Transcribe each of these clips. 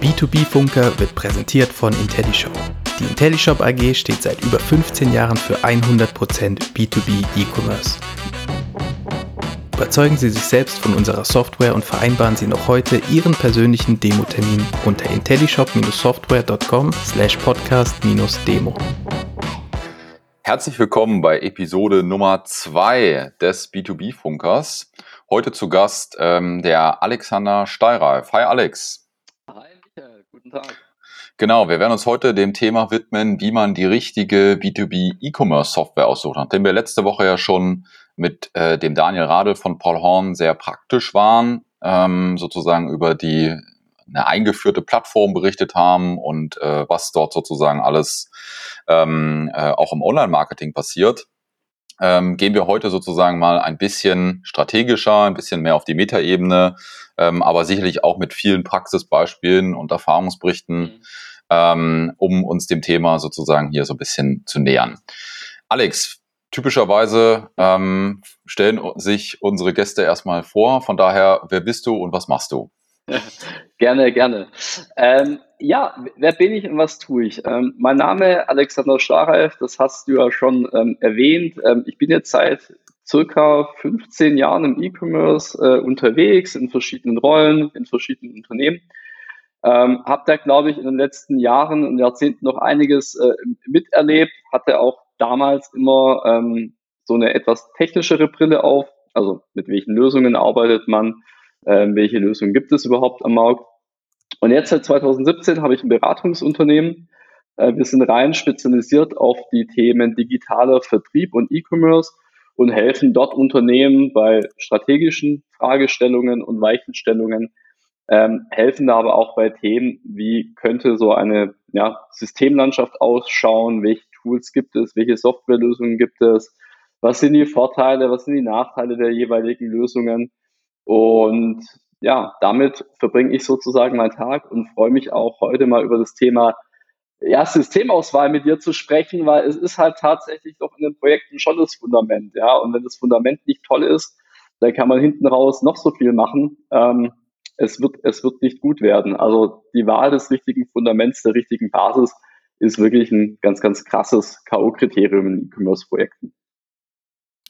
Der B2B-Funker wird präsentiert von IntelliShop. Die IntelliShop AG steht seit über 15 Jahren für 100% B2B E-Commerce. Überzeugen Sie sich selbst von unserer Software und vereinbaren Sie noch heute Ihren persönlichen Demo-Termin unter intellishop-software.com slash podcast-demo. Herzlich willkommen bei Episode Nummer 2 des B2B-Funkers. Heute zu Gast ähm, der Alexander Steireif. Hi Alex. Guten Tag. Genau, wir werden uns heute dem Thema widmen, wie man die richtige B2B E-Commerce Software aussucht. Nachdem wir letzte Woche ja schon mit äh, dem Daniel Radl von Paul Horn sehr praktisch waren, ähm, sozusagen über die eine eingeführte Plattform berichtet haben und äh, was dort sozusagen alles ähm, äh, auch im Online-Marketing passiert, ähm, gehen wir heute sozusagen mal ein bisschen strategischer, ein bisschen mehr auf die Metaebene, ähm, aber sicherlich auch mit vielen Praxisbeispielen und Erfahrungsberichten, mhm. ähm, um uns dem Thema sozusagen hier so ein bisschen zu nähern. Alex, typischerweise ähm, stellen sich unsere Gäste erstmal vor. Von daher, wer bist du und was machst du? gerne, gerne. Ähm, ja, wer bin ich und was tue ich? Ähm, mein Name Alexander Stareif, das hast du ja schon ähm, erwähnt. Ähm, ich bin jetzt seit circa 15 Jahren im E-Commerce äh, unterwegs, in verschiedenen Rollen, in verschiedenen Unternehmen. Ähm, habe da, glaube ich, in den letzten Jahren und Jahrzehnten noch einiges äh, miterlebt, hatte auch damals immer ähm, so eine etwas technischere Brille auf, also mit welchen Lösungen arbeitet man, äh, welche Lösungen gibt es überhaupt am Markt. Und jetzt seit 2017 habe ich ein Beratungsunternehmen. Äh, wir sind rein spezialisiert auf die Themen digitaler Vertrieb und E-Commerce und helfen dort Unternehmen bei strategischen Fragestellungen und Weichenstellungen, ähm, helfen da aber auch bei Themen, wie könnte so eine ja, Systemlandschaft ausschauen, welche Tools gibt es, welche Softwarelösungen gibt es, was sind die Vorteile, was sind die Nachteile der jeweiligen Lösungen und ja, damit verbringe ich sozusagen meinen Tag und freue mich auch heute mal über das Thema ja, Systemauswahl mit dir zu sprechen, weil es ist halt tatsächlich doch in den Projekten schon das Fundament, ja. Und wenn das Fundament nicht toll ist, dann kann man hinten raus noch so viel machen. Ähm, es wird, es wird nicht gut werden. Also die Wahl des richtigen Fundaments, der richtigen Basis ist wirklich ein ganz, ganz krasses K.O.-Kriterium in E-Commerce-Projekten.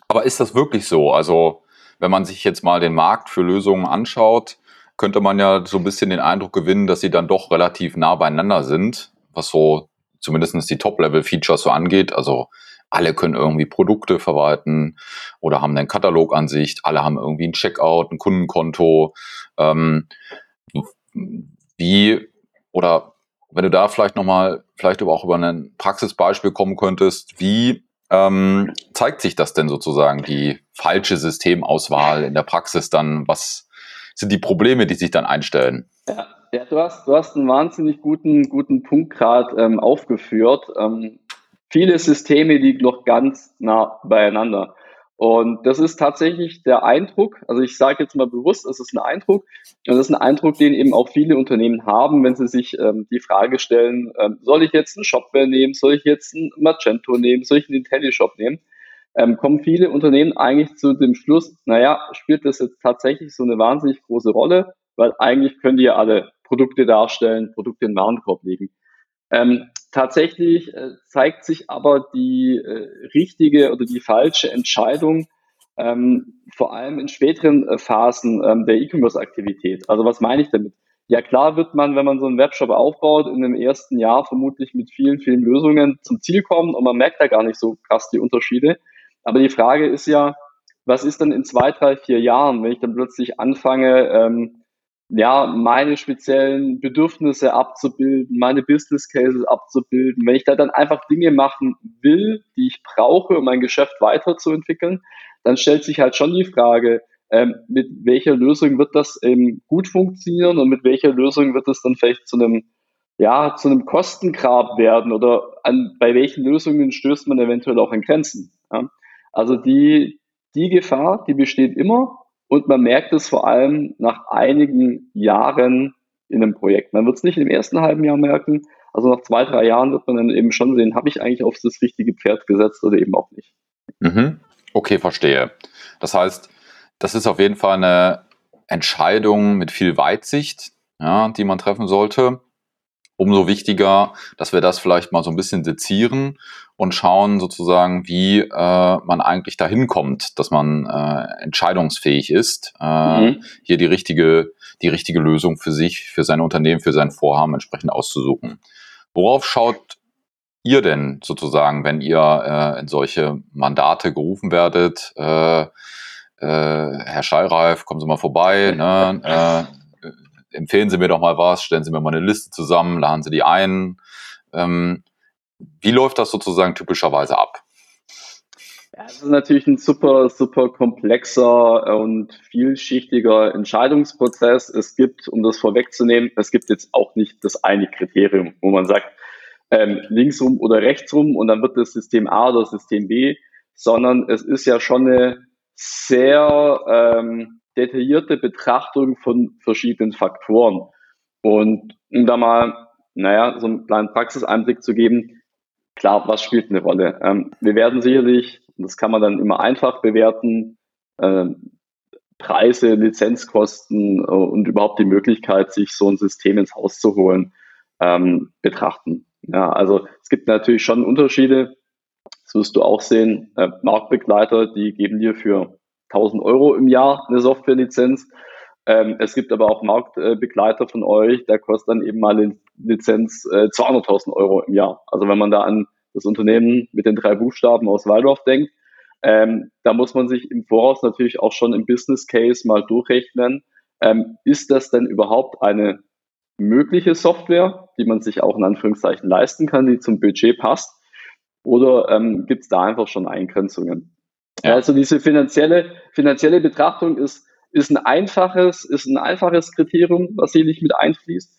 Aber ist das wirklich so? Also wenn man sich jetzt mal den Markt für Lösungen anschaut, könnte man ja so ein bisschen den Eindruck gewinnen, dass sie dann doch relativ nah beieinander sind, was so zumindest die Top-Level-Features so angeht. Also alle können irgendwie Produkte verwalten oder haben eine Katalogansicht, alle haben irgendwie ein Checkout, ein Kundenkonto. Ähm, wie oder wenn du da vielleicht nochmal, vielleicht auch über ein Praxisbeispiel kommen könntest, wie ähm, zeigt sich das denn sozusagen, die falsche Systemauswahl in der Praxis dann? Was sind die Probleme, die sich dann einstellen? Ja, ja du, hast, du hast einen wahnsinnig guten, guten Punkt gerade ähm, aufgeführt. Ähm, viele Systeme liegen noch ganz nah beieinander. Und das ist tatsächlich der Eindruck, also ich sage jetzt mal bewusst, es ist ein Eindruck, und das ist ein Eindruck, den eben auch viele Unternehmen haben, wenn sie sich ähm, die Frage stellen, ähm, soll ich jetzt einen Shopware nehmen, soll ich jetzt einen Magento nehmen, soll ich einen IntelliShop nehmen, ähm, kommen viele Unternehmen eigentlich zu dem Schluss, naja, spielt das jetzt tatsächlich so eine wahnsinnig große Rolle, weil eigentlich können die ja alle Produkte darstellen, Produkte in den Warenkorb legen. Ähm, tatsächlich äh, zeigt sich aber die äh, richtige oder die falsche Entscheidung ähm, vor allem in späteren äh, Phasen ähm, der E-Commerce-Aktivität. Also was meine ich damit? Ja klar wird man, wenn man so einen Webshop aufbaut, in dem ersten Jahr vermutlich mit vielen, vielen Lösungen zum Ziel kommen und man merkt da gar nicht so krass die Unterschiede. Aber die Frage ist ja, was ist dann in zwei, drei, vier Jahren, wenn ich dann plötzlich anfange, ähm, ja, meine speziellen Bedürfnisse abzubilden, meine Business Cases abzubilden. Wenn ich da dann einfach Dinge machen will, die ich brauche, um mein Geschäft weiterzuentwickeln, dann stellt sich halt schon die Frage, ähm, mit welcher Lösung wird das eben gut funktionieren und mit welcher Lösung wird es dann vielleicht zu einem, ja, zu einem Kostengrab werden oder an, bei welchen Lösungen stößt man eventuell auch an Grenzen. Ja? Also die, die Gefahr, die besteht immer und man merkt es vor allem nach einigen Jahren in einem Projekt. Man wird es nicht im ersten halben Jahr merken, also nach zwei, drei Jahren wird man dann eben schon sehen, habe ich eigentlich auf das richtige Pferd gesetzt oder eben auch nicht. Mhm. Okay, verstehe. Das heißt, das ist auf jeden Fall eine Entscheidung mit viel Weitsicht, ja, die man treffen sollte. Umso wichtiger, dass wir das vielleicht mal so ein bisschen sezieren und schauen sozusagen, wie äh, man eigentlich dahin kommt, dass man äh, entscheidungsfähig ist, äh, mhm. hier die richtige, die richtige Lösung für sich, für sein Unternehmen, für sein Vorhaben entsprechend auszusuchen. Worauf schaut ihr denn sozusagen, wenn ihr äh, in solche Mandate gerufen werdet? Äh, äh, Herr Schallreif, kommen Sie mal vorbei, ne? äh, empfehlen Sie mir doch mal was, stellen Sie mir mal eine Liste zusammen, laden Sie die ein. Ähm, wie läuft das sozusagen typischerweise ab? Ja, es ist natürlich ein super, super komplexer und vielschichtiger Entscheidungsprozess. Es gibt, um das vorwegzunehmen, es gibt jetzt auch nicht das eine Kriterium, wo man sagt, ähm, linksrum oder rechtsrum und dann wird das System A oder System B, sondern es ist ja schon eine sehr ähm, detaillierte Betrachtung von verschiedenen Faktoren. Und um da mal, naja, so einen kleinen Praxiseinblick zu geben, klar, was spielt eine Rolle? Ähm, wir werden sicherlich, das kann man dann immer einfach bewerten, ähm, Preise, Lizenzkosten äh, und überhaupt die Möglichkeit, sich so ein System ins Haus zu holen, ähm, betrachten. Ja, also es gibt natürlich schon Unterschiede. Das wirst du auch sehen. Äh, Marktbegleiter, die geben dir für 1000 Euro im Jahr eine Softwarelizenz. Ähm, es gibt aber auch Marktbegleiter von euch, der kostet dann eben mal eine Lizenz äh, 200.000 Euro im Jahr. Also wenn man da an das Unternehmen mit den drei Buchstaben aus Waldorf denkt, ähm, da muss man sich im Voraus natürlich auch schon im Business Case mal durchrechnen. Ähm, ist das denn überhaupt eine mögliche Software, die man sich auch in Anführungszeichen leisten kann, die zum Budget passt? Oder ähm, gibt es da einfach schon Eingrenzungen? Ja. Also diese finanzielle, finanzielle Betrachtung ist, ist ein einfaches, ist ein einfaches Kriterium, was hier nicht mit einfließt.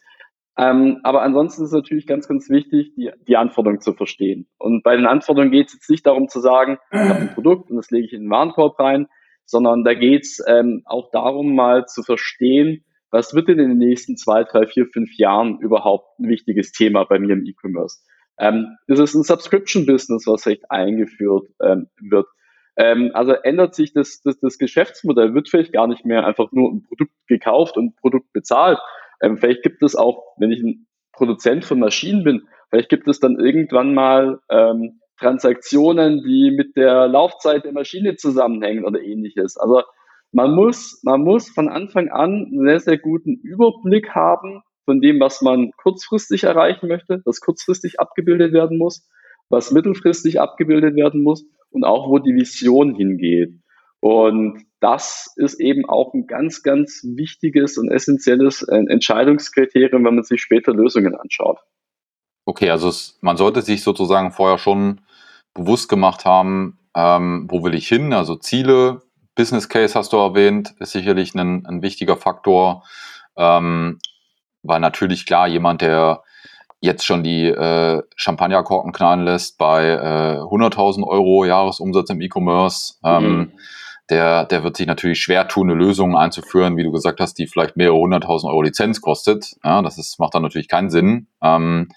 Ähm, aber ansonsten ist natürlich ganz, ganz wichtig, die, die Anforderungen zu verstehen. Und bei den Anforderungen geht es jetzt nicht darum zu sagen, ich habe ein Produkt und das lege ich in den Warenkorb rein, sondern da geht es ähm, auch darum, mal zu verstehen, was wird denn in den nächsten zwei, drei, vier, fünf Jahren überhaupt ein wichtiges Thema bei mir im E-Commerce? Ähm, ist es ein Subscription-Business, was vielleicht eingeführt ähm, wird? Ähm, also ändert sich das, das, das Geschäftsmodell, wird vielleicht gar nicht mehr einfach nur ein Produkt gekauft und ein Produkt bezahlt. Ähm, vielleicht gibt es auch, wenn ich ein Produzent von Maschinen bin, vielleicht gibt es dann irgendwann mal ähm, Transaktionen, die mit der Laufzeit der Maschine zusammenhängen oder ähnliches. Also man muss, man muss von Anfang an einen sehr, sehr guten Überblick haben von dem, was man kurzfristig erreichen möchte, was kurzfristig abgebildet werden muss, was mittelfristig abgebildet werden muss und auch wo die Vision hingeht. Und das ist eben auch ein ganz, ganz wichtiges und essentielles äh, Entscheidungskriterium, wenn man sich später Lösungen anschaut. Okay, also es, man sollte sich sozusagen vorher schon bewusst gemacht haben, ähm, wo will ich hin, also Ziele, Business Case hast du erwähnt, ist sicherlich ein, ein wichtiger Faktor, ähm, weil natürlich klar, jemand, der jetzt schon die äh, Champagnerkorken knallen lässt bei äh, 100.000 Euro Jahresumsatz im E-Commerce, ähm, mhm. der, der wird sich natürlich schwer tun, eine Lösung einzuführen, wie du gesagt hast, die vielleicht mehrere hunderttausend Euro Lizenz kostet. Ja, das ist, macht dann natürlich keinen Sinn. Ähm,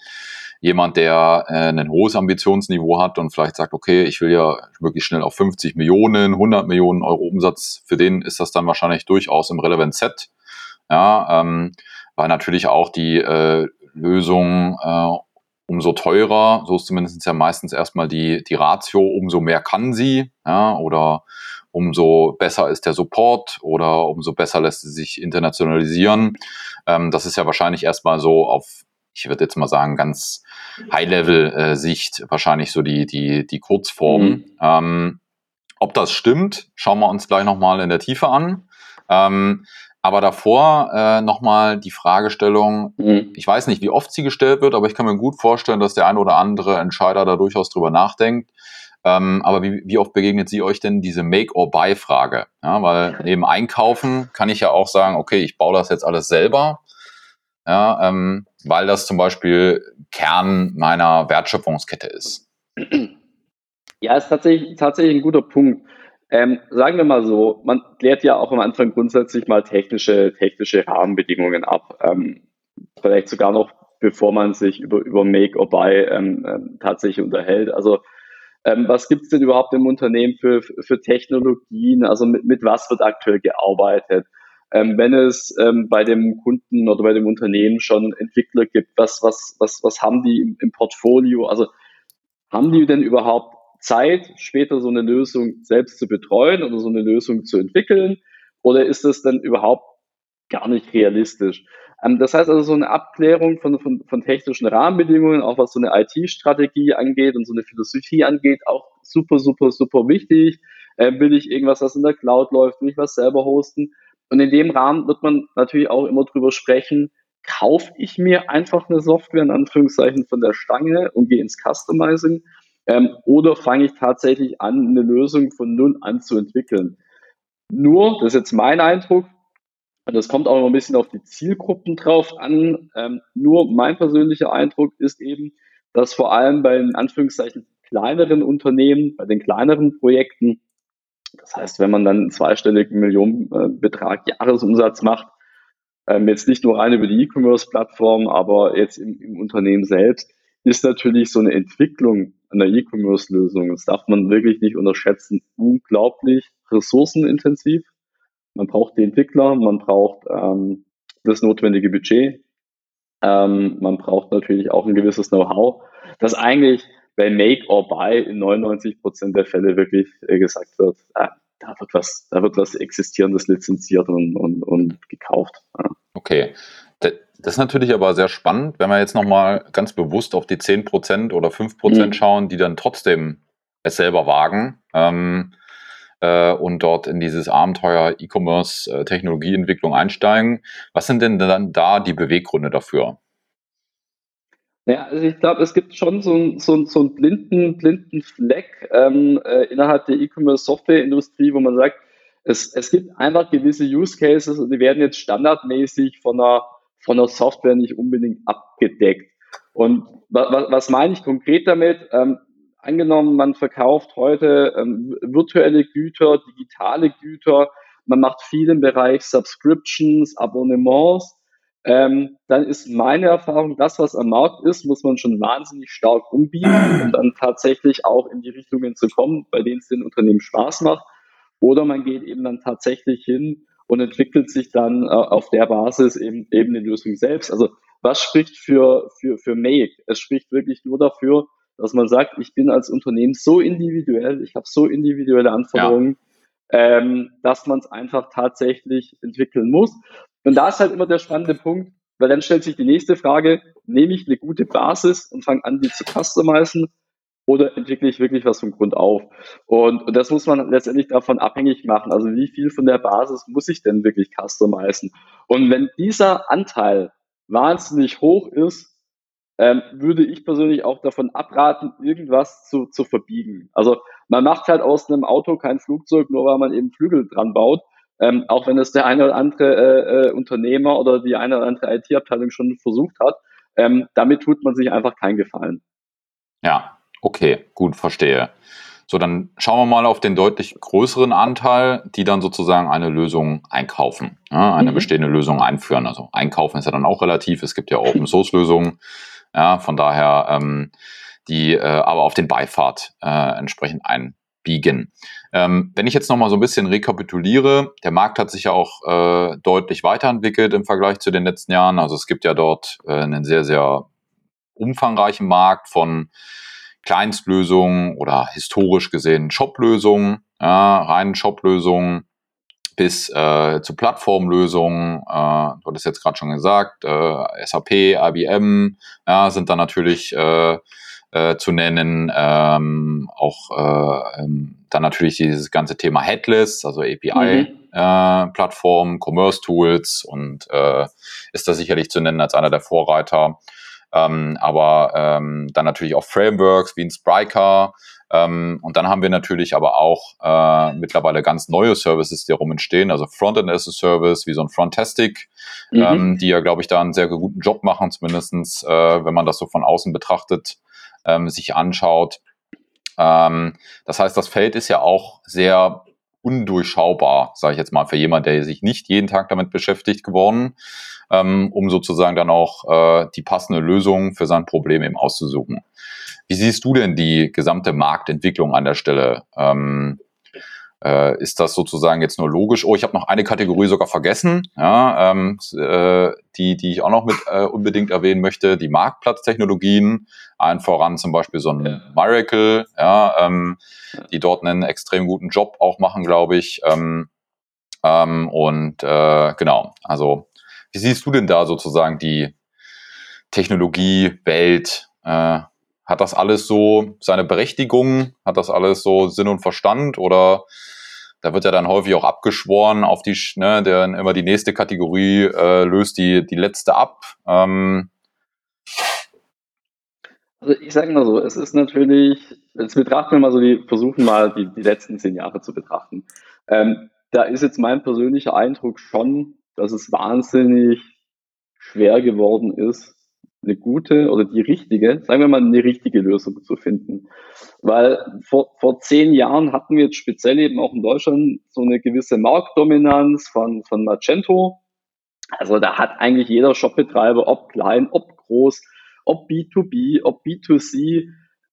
jemand, der äh, ein hohes Ambitionsniveau hat und vielleicht sagt, okay, ich will ja wirklich schnell auf 50 Millionen, 100 Millionen Euro Umsatz, für den ist das dann wahrscheinlich durchaus im Relevant Set. Ja, ähm, weil natürlich auch die äh, Lösung äh, umso teurer, so ist zumindest ja meistens erstmal die, die Ratio, umso mehr kann sie, ja, oder umso besser ist der Support oder umso besser lässt sie sich internationalisieren. Ähm, das ist ja wahrscheinlich erstmal so auf ich würde jetzt mal sagen, ganz High-Level-Sicht wahrscheinlich so die, die, die Kurzform. Mhm. Ähm, ob das stimmt, schauen wir uns gleich nochmal in der Tiefe an. Ähm, aber davor äh, nochmal die Fragestellung, mhm. ich weiß nicht, wie oft sie gestellt wird, aber ich kann mir gut vorstellen, dass der ein oder andere Entscheider da durchaus drüber nachdenkt. Ähm, aber wie, wie oft begegnet sie euch denn diese Make-or-Buy-Frage? Ja, weil neben Einkaufen kann ich ja auch sagen, okay, ich baue das jetzt alles selber ja, ähm, weil das zum Beispiel Kern meiner Wertschöpfungskette ist. Ja, ist tatsächlich, tatsächlich ein guter Punkt. Ähm, sagen wir mal so, man klärt ja auch am Anfang grundsätzlich mal technische, technische Rahmenbedingungen ab. Ähm, vielleicht sogar noch, bevor man sich über, über Make or Buy ähm, ähm tatsächlich unterhält. Also ähm, was gibt es denn überhaupt im Unternehmen für, für Technologien? Also mit, mit was wird aktuell gearbeitet? ähm, wenn es bei dem Kunden oder bei dem Unternehmen schon Entwickler gibt, was, was, was, was haben die im, im Portfolio? Also haben die denn überhaupt Zeit, später so eine Lösung selbst zu betreuen oder so eine Lösung zu entwickeln? Oder ist das dann überhaupt gar nicht realistisch? Ähm, das heißt also so eine Abklärung von, von, von technischen Rahmenbedingungen, auch was so eine IT-Strategie angeht und so eine Philosophie angeht, auch super, super, super wichtig. Ähm, will ich irgendwas, was in der Cloud läuft, will ich was selber hosten? Und in dem Rahmen wird man natürlich auch immer drüber sprechen, kaufe ich mir einfach eine Software in Anführungszeichen von der Stange und gehe ins Customizing ähm, oder fange ich tatsächlich an, eine Lösung von null an zu entwickeln. Nur, das ist jetzt mein Eindruck, und das kommt auch noch ein bisschen auf die Zielgruppen drauf an. Ähm, nur mein persönlicher Eindruck ist eben, dass vor allem bei in Anführungszeichen kleineren Unternehmen, bei den kleineren Projekten, das heißt, wenn man dann einen zweistelligen Millionenbetrag Jahresumsatz macht, ähm, jetzt nicht nur rein über die E-Commerce-Plattform, aber jetzt im, im, Unternehmen selbst, ist natürlich so eine Entwicklung einer E-Commerce-Lösung, das darf man wirklich nicht unterschätzen, unglaublich ressourcenintensiv. Man braucht die Entwickler, man braucht ähm, das notwendige Budget, ähm, man braucht natürlich auch ein gewisses Know-how, das eigentlich bei Make or Buy in 99 Prozent der Fälle wirklich äh, gesagt wird, äh, da wird was, da wird was Existierendes lizenziert und, und, und gekauft. Ja. Okay. Das ist natürlich aber sehr spannend, wenn wir jetzt nochmal ganz bewusst auf die 10% oder 5% mhm. schauen, die dann trotzdem es selber wagen. Ähm, äh, und dort in dieses Abenteuer E-Commerce äh, Technologieentwicklung einsteigen. Was sind denn dann da die Beweggründe dafür? Ja, also ich glaube, es gibt schon so, ein, so, so einen blinden, blinden Fleck ähm, äh, innerhalb der E-Commerce-Software-Industrie, wo man sagt, es, es gibt einfach gewisse Use Cases und die werden jetzt standardmäßig von einer, von einer Software nicht unbedingt abgedeckt. Und was, was meine ich konkret damit? Ähm, angenommen, man verkauft heute ähm, virtuelle Güter, digitale Güter, man macht viel im Bereich Subscriptions, Abonnements, ähm, dann ist meine Erfahrung, das, was am Markt ist, muss man schon wahnsinnig stark umbiegen, um dann tatsächlich auch in die Richtungen zu kommen, bei denen es den Unternehmen Spaß macht. Oder man geht eben dann tatsächlich hin und entwickelt sich dann äh, auf der Basis eben, eben eine Lösung selbst. Also was spricht für, für, für Make? Es spricht wirklich nur dafür, dass man sagt, ich bin als Unternehmen so individuell, ich habe so individuelle Anforderungen, ja. ähm, dass man es einfach tatsächlich entwickeln muss. Und da ist halt immer der spannende Punkt, weil dann stellt sich die nächste Frage, nehme ich eine gute Basis und fange an, die zu customizen oder entwickle ich wirklich was vom Grund auf? Und, und das muss man letztendlich davon abhängig machen. Also wie viel von der Basis muss ich denn wirklich customizen? Und wenn dieser Anteil wahnsinnig hoch ist, ähm, würde ich persönlich auch davon abraten, irgendwas zu, zu verbiegen. Also man macht halt aus einem Auto kein Flugzeug, nur weil man eben Flügel dran baut. Ähm, auch wenn es der eine oder andere äh, äh, Unternehmer oder die eine oder andere IT-Abteilung schon versucht hat. Ähm, damit tut man sich einfach keinen Gefallen. Ja, okay, gut, verstehe. So, dann schauen wir mal auf den deutlich größeren Anteil, die dann sozusagen eine Lösung einkaufen, ja, eine mhm. bestehende Lösung einführen. Also einkaufen ist ja dann auch relativ. Es gibt ja Open Source Lösungen. Ja, von daher ähm, die äh, aber auf den Beifahrt äh, entsprechend einbiegen. Ähm, wenn ich jetzt nochmal so ein bisschen rekapituliere, der Markt hat sich ja auch äh, deutlich weiterentwickelt im Vergleich zu den letzten Jahren. Also es gibt ja dort äh, einen sehr, sehr umfangreichen Markt von Kleinstlösungen oder historisch gesehen Shop-Lösungen, ja, reinen Shop-Lösungen bis äh, zu Plattformlösungen, äh, du hattest jetzt gerade schon gesagt, äh, SAP, IBM ja, sind da natürlich äh, äh, zu nennen, ähm, auch äh, ähm, dann natürlich dieses ganze Thema Headless, also API-Plattformen, mhm. äh, Commerce-Tools und äh, ist da sicherlich zu nennen als einer der Vorreiter. Ähm, aber ähm, dann natürlich auch Frameworks wie ein Spryker, ähm, und dann haben wir natürlich aber auch äh, mittlerweile ganz neue Services, die darum entstehen, also Frontend as a Service, wie so ein Frontastic, mhm. ähm, die ja, glaube ich, da einen sehr guten Job machen, zumindestens, äh, wenn man das so von außen betrachtet, ähm, sich anschaut. Ähm, das heißt, das Feld ist ja auch sehr undurchschaubar, sage ich jetzt mal, für jemand, der sich nicht jeden Tag damit beschäftigt geworden, ähm, um sozusagen dann auch äh, die passende Lösung für sein Problem eben auszusuchen. Wie siehst du denn die gesamte Marktentwicklung an der Stelle? Ähm, äh, ist das sozusagen jetzt nur logisch? Oh, ich habe noch eine Kategorie sogar vergessen, ja, ähm, äh, die, die ich auch noch mit äh, unbedingt erwähnen möchte, die Marktplatztechnologien, allen voran zum Beispiel so ein Miracle, ja, ähm, die dort einen extrem guten Job auch machen, glaube ich. Ähm, ähm, und äh, genau, also wie siehst du denn da sozusagen die Technologiewelt? Äh, hat das alles so seine Berechtigung? Hat das alles so Sinn und Verstand? Oder da wird ja dann häufig auch abgeschworen auf die, ne, der immer die nächste Kategorie äh, löst die, die letzte ab. Ähm, also ich sage mal so, es ist natürlich, jetzt betrachten wir mal so die, versuchen mal die, die letzten zehn Jahre zu betrachten. Ähm, da ist jetzt mein persönlicher Eindruck schon, dass es wahnsinnig schwer geworden ist, eine gute oder die richtige, sagen wir mal, eine richtige Lösung zu finden. Weil vor, vor zehn Jahren hatten wir jetzt speziell eben auch in Deutschland so eine gewisse Marktdominanz von, von Magento. Also da hat eigentlich jeder Shopbetreiber, ob klein, ob groß, ob B2B, ob B2C,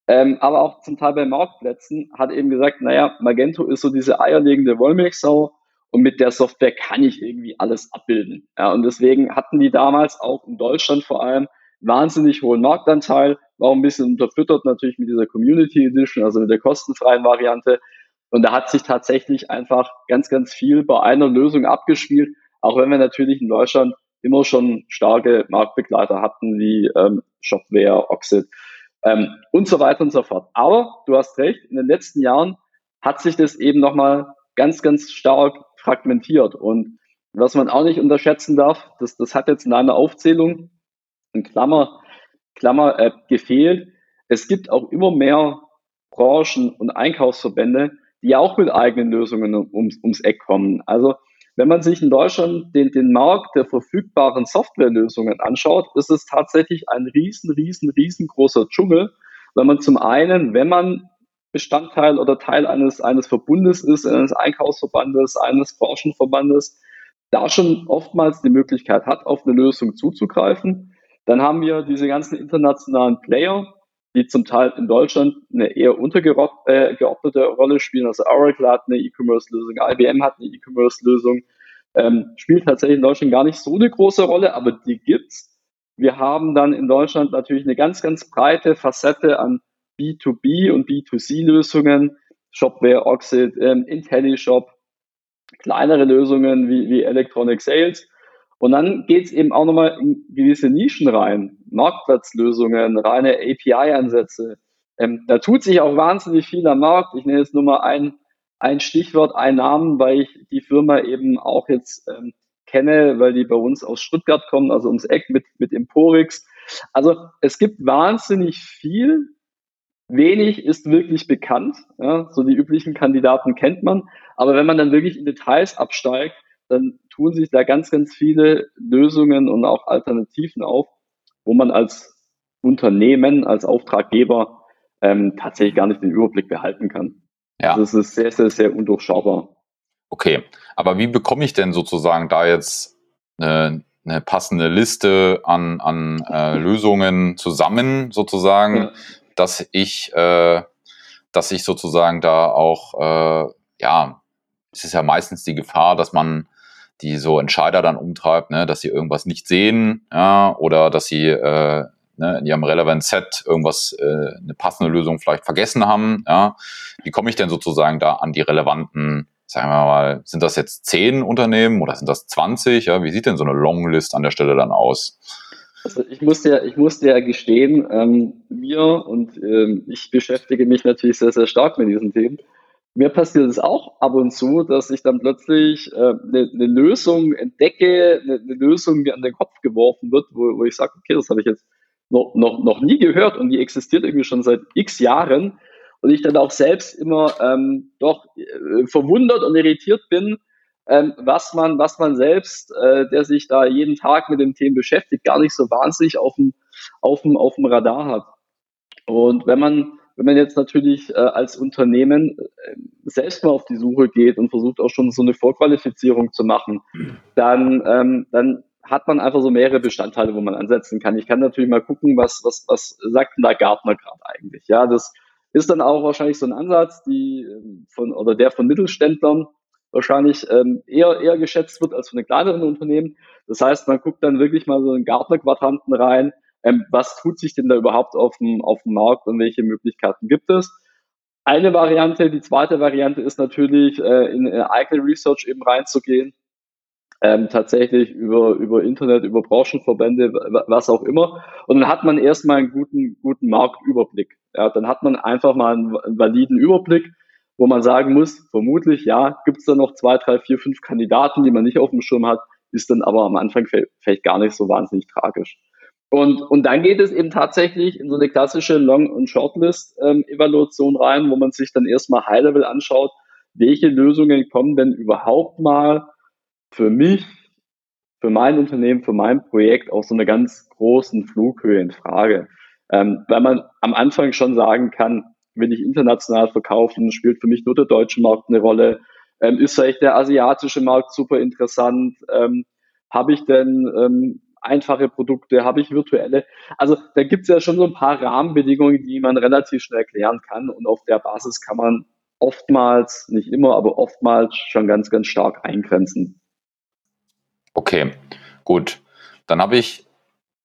ähm, aber auch zum Teil bei Marktplätzen, hat eben gesagt, naja, Magento ist so diese eierlegende Wollmilchsau und mit der Software kann ich irgendwie alles abbilden. Ja, und deswegen hatten die damals auch in Deutschland vor allem wahnsinnig hohen Marktanteil, war ein bisschen unterfüttert natürlich mit dieser Community Edition, also mit der kostenfreien Variante. Und da hat sich tatsächlich einfach ganz, ganz viel bei einer Lösung abgespielt, auch wenn wir natürlich in Deutschland immer schon starke Marktbegleiter hatten, wie ähm, Shopware, Oxid ähm, und so weiter und so fort. Aber du hast recht, in den letzten Jahren hat sich das eben nochmal ganz, ganz stark fragmentiert. Und was man auch nicht unterschätzen darf, das, das hat jetzt in einer Aufzählung in Klammer, Klammer äh, gefehlt. Es gibt auch immer mehr Branchen und Einkaufsverbände, die auch mit eigenen Lösungen ums, ums Eck kommen. Also wenn man sich in Deutschland den, den Markt der verfügbaren Softwarelösungen anschaut, ist es tatsächlich ein riesen, riesen, riesengroßer Dschungel, weil man zum einen, wenn man Bestandteil oder Teil eines, eines Verbundes ist, eines Einkaufsverbandes, eines Branchenverbandes, da schon oftmals die Möglichkeit hat, auf eine Lösung zuzugreifen. Dann haben wir diese ganzen internationalen Player, die zum Teil in Deutschland eine eher untergeordnete äh, Rolle spielen. Also Oracle hat eine E-Commerce-Lösung, IBM hat eine E-Commerce-Lösung, ähm, spielt tatsächlich in Deutschland gar nicht so eine große Rolle, aber die gibt's. Wir haben dann in Deutschland natürlich eine ganz, ganz breite Facette an B2B und B2C-Lösungen, Shopware, Oxid, ähm, IntelliShop, kleinere Lösungen wie, wie Electronic Sales. Und dann geht es eben auch nochmal in gewisse Nischen rein, Marktplatzlösungen, reine API-Ansätze. Ähm, da tut sich auch wahnsinnig viel am Markt. Ich nenne jetzt nur mal ein, ein Stichwort, ein Namen, weil ich die Firma eben auch jetzt ähm, kenne, weil die bei uns aus Stuttgart kommen, also ums Eck mit, mit Emporix. Also es gibt wahnsinnig viel, Wenig ist wirklich bekannt. Ja, so die üblichen Kandidaten kennt man. Aber wenn man dann wirklich in Details absteigt, dann tun sich da ganz, ganz viele Lösungen und auch Alternativen auf, wo man als Unternehmen, als Auftraggeber ähm, tatsächlich gar nicht den Überblick behalten kann. Ja. Also es ist sehr, sehr, sehr undurchschaubar. Okay, aber wie bekomme ich denn sozusagen da jetzt eine, eine passende Liste an, an äh, Lösungen zusammen, sozusagen? Ja dass ich, äh, dass ich sozusagen da auch, äh, ja, es ist ja meistens die Gefahr, dass man die so Entscheider dann umtreibt, ne, dass sie irgendwas nicht sehen, ja, oder dass sie äh, ne, in ihrem Relevant Set irgendwas, äh, eine passende Lösung vielleicht vergessen haben. Ja. Wie komme ich denn sozusagen da an die relevanten, sagen wir mal, sind das jetzt zehn Unternehmen oder sind das 20? Ja? Wie sieht denn so eine Longlist an der Stelle dann aus? Also ich muss dir, ich muss dir gestehen, ähm, mir und ähm, ich beschäftige mich natürlich sehr, sehr stark mit diesen Themen. Mir passiert es auch ab und zu, dass ich dann plötzlich äh, eine, eine Lösung entdecke, eine, eine Lösung mir an den Kopf geworfen wird, wo, wo ich sage, okay, das habe ich jetzt noch, noch, noch nie gehört und die existiert irgendwie schon seit x Jahren und ich dann auch selbst immer ähm, doch äh, verwundert und irritiert bin, ähm, was man, was man selbst, äh, der sich da jeden Tag mit dem Thema beschäftigt, gar nicht so wahnsinnig auf dem, auf dem, auf dem Radar hat. Und wenn man, wenn man jetzt natürlich äh, als Unternehmen äh, selbst mal auf die Suche geht und versucht auch schon so eine Vorqualifizierung zu machen, dann, ähm, dann hat man einfach so mehrere Bestandteile, wo man ansetzen kann. Ich kann natürlich mal gucken, was, was, was sagt denn da Gartner gerade eigentlich? Ja, das ist dann auch wahrscheinlich so ein Ansatz, die ähm, von oder der von Mittelständlern wahrscheinlich ähm, eher, eher geschätzt wird als von den kleineren Unternehmen. Das heißt, man guckt dann wirklich mal so in Gartner-Quadranten rein, ähm, was tut sich denn da überhaupt auf dem, auf dem Markt und welche Möglichkeiten gibt es. Eine Variante, die zweite Variante ist natürlich, äh, in, in eigene Research eben reinzugehen, ähm, tatsächlich über, über Internet, über Branchenverbände, was auch immer. Und dann hat man erstmal einen guten, guten Marktüberblick. Ja, dann hat man einfach mal einen, einen validen Überblick, wo man sagen muss, vermutlich, ja, gibt es da noch zwei, drei, vier, fünf Kandidaten, die man nicht auf dem Schirm hat, ist dann aber am Anfang vielleicht gar nicht so wahnsinnig tragisch. Und, und dann geht es eben tatsächlich in so eine klassische Long- und Shortlist-Evaluation ähm, rein, wo man sich dann erstmal High-Level anschaut, welche Lösungen kommen denn überhaupt mal für mich, für mein Unternehmen, für mein Projekt auf so einer ganz großen Flughöhe in Frage. Ähm, weil man am Anfang schon sagen kann, will ich international verkaufen, spielt für mich nur der deutsche Markt eine Rolle, ähm, ist vielleicht der asiatische Markt super interessant, ähm, habe ich denn ähm, einfache Produkte, habe ich virtuelle. Also da gibt es ja schon so ein paar Rahmenbedingungen, die man relativ schnell klären kann und auf der Basis kann man oftmals, nicht immer, aber oftmals schon ganz, ganz stark eingrenzen. Okay, gut. Dann habe ich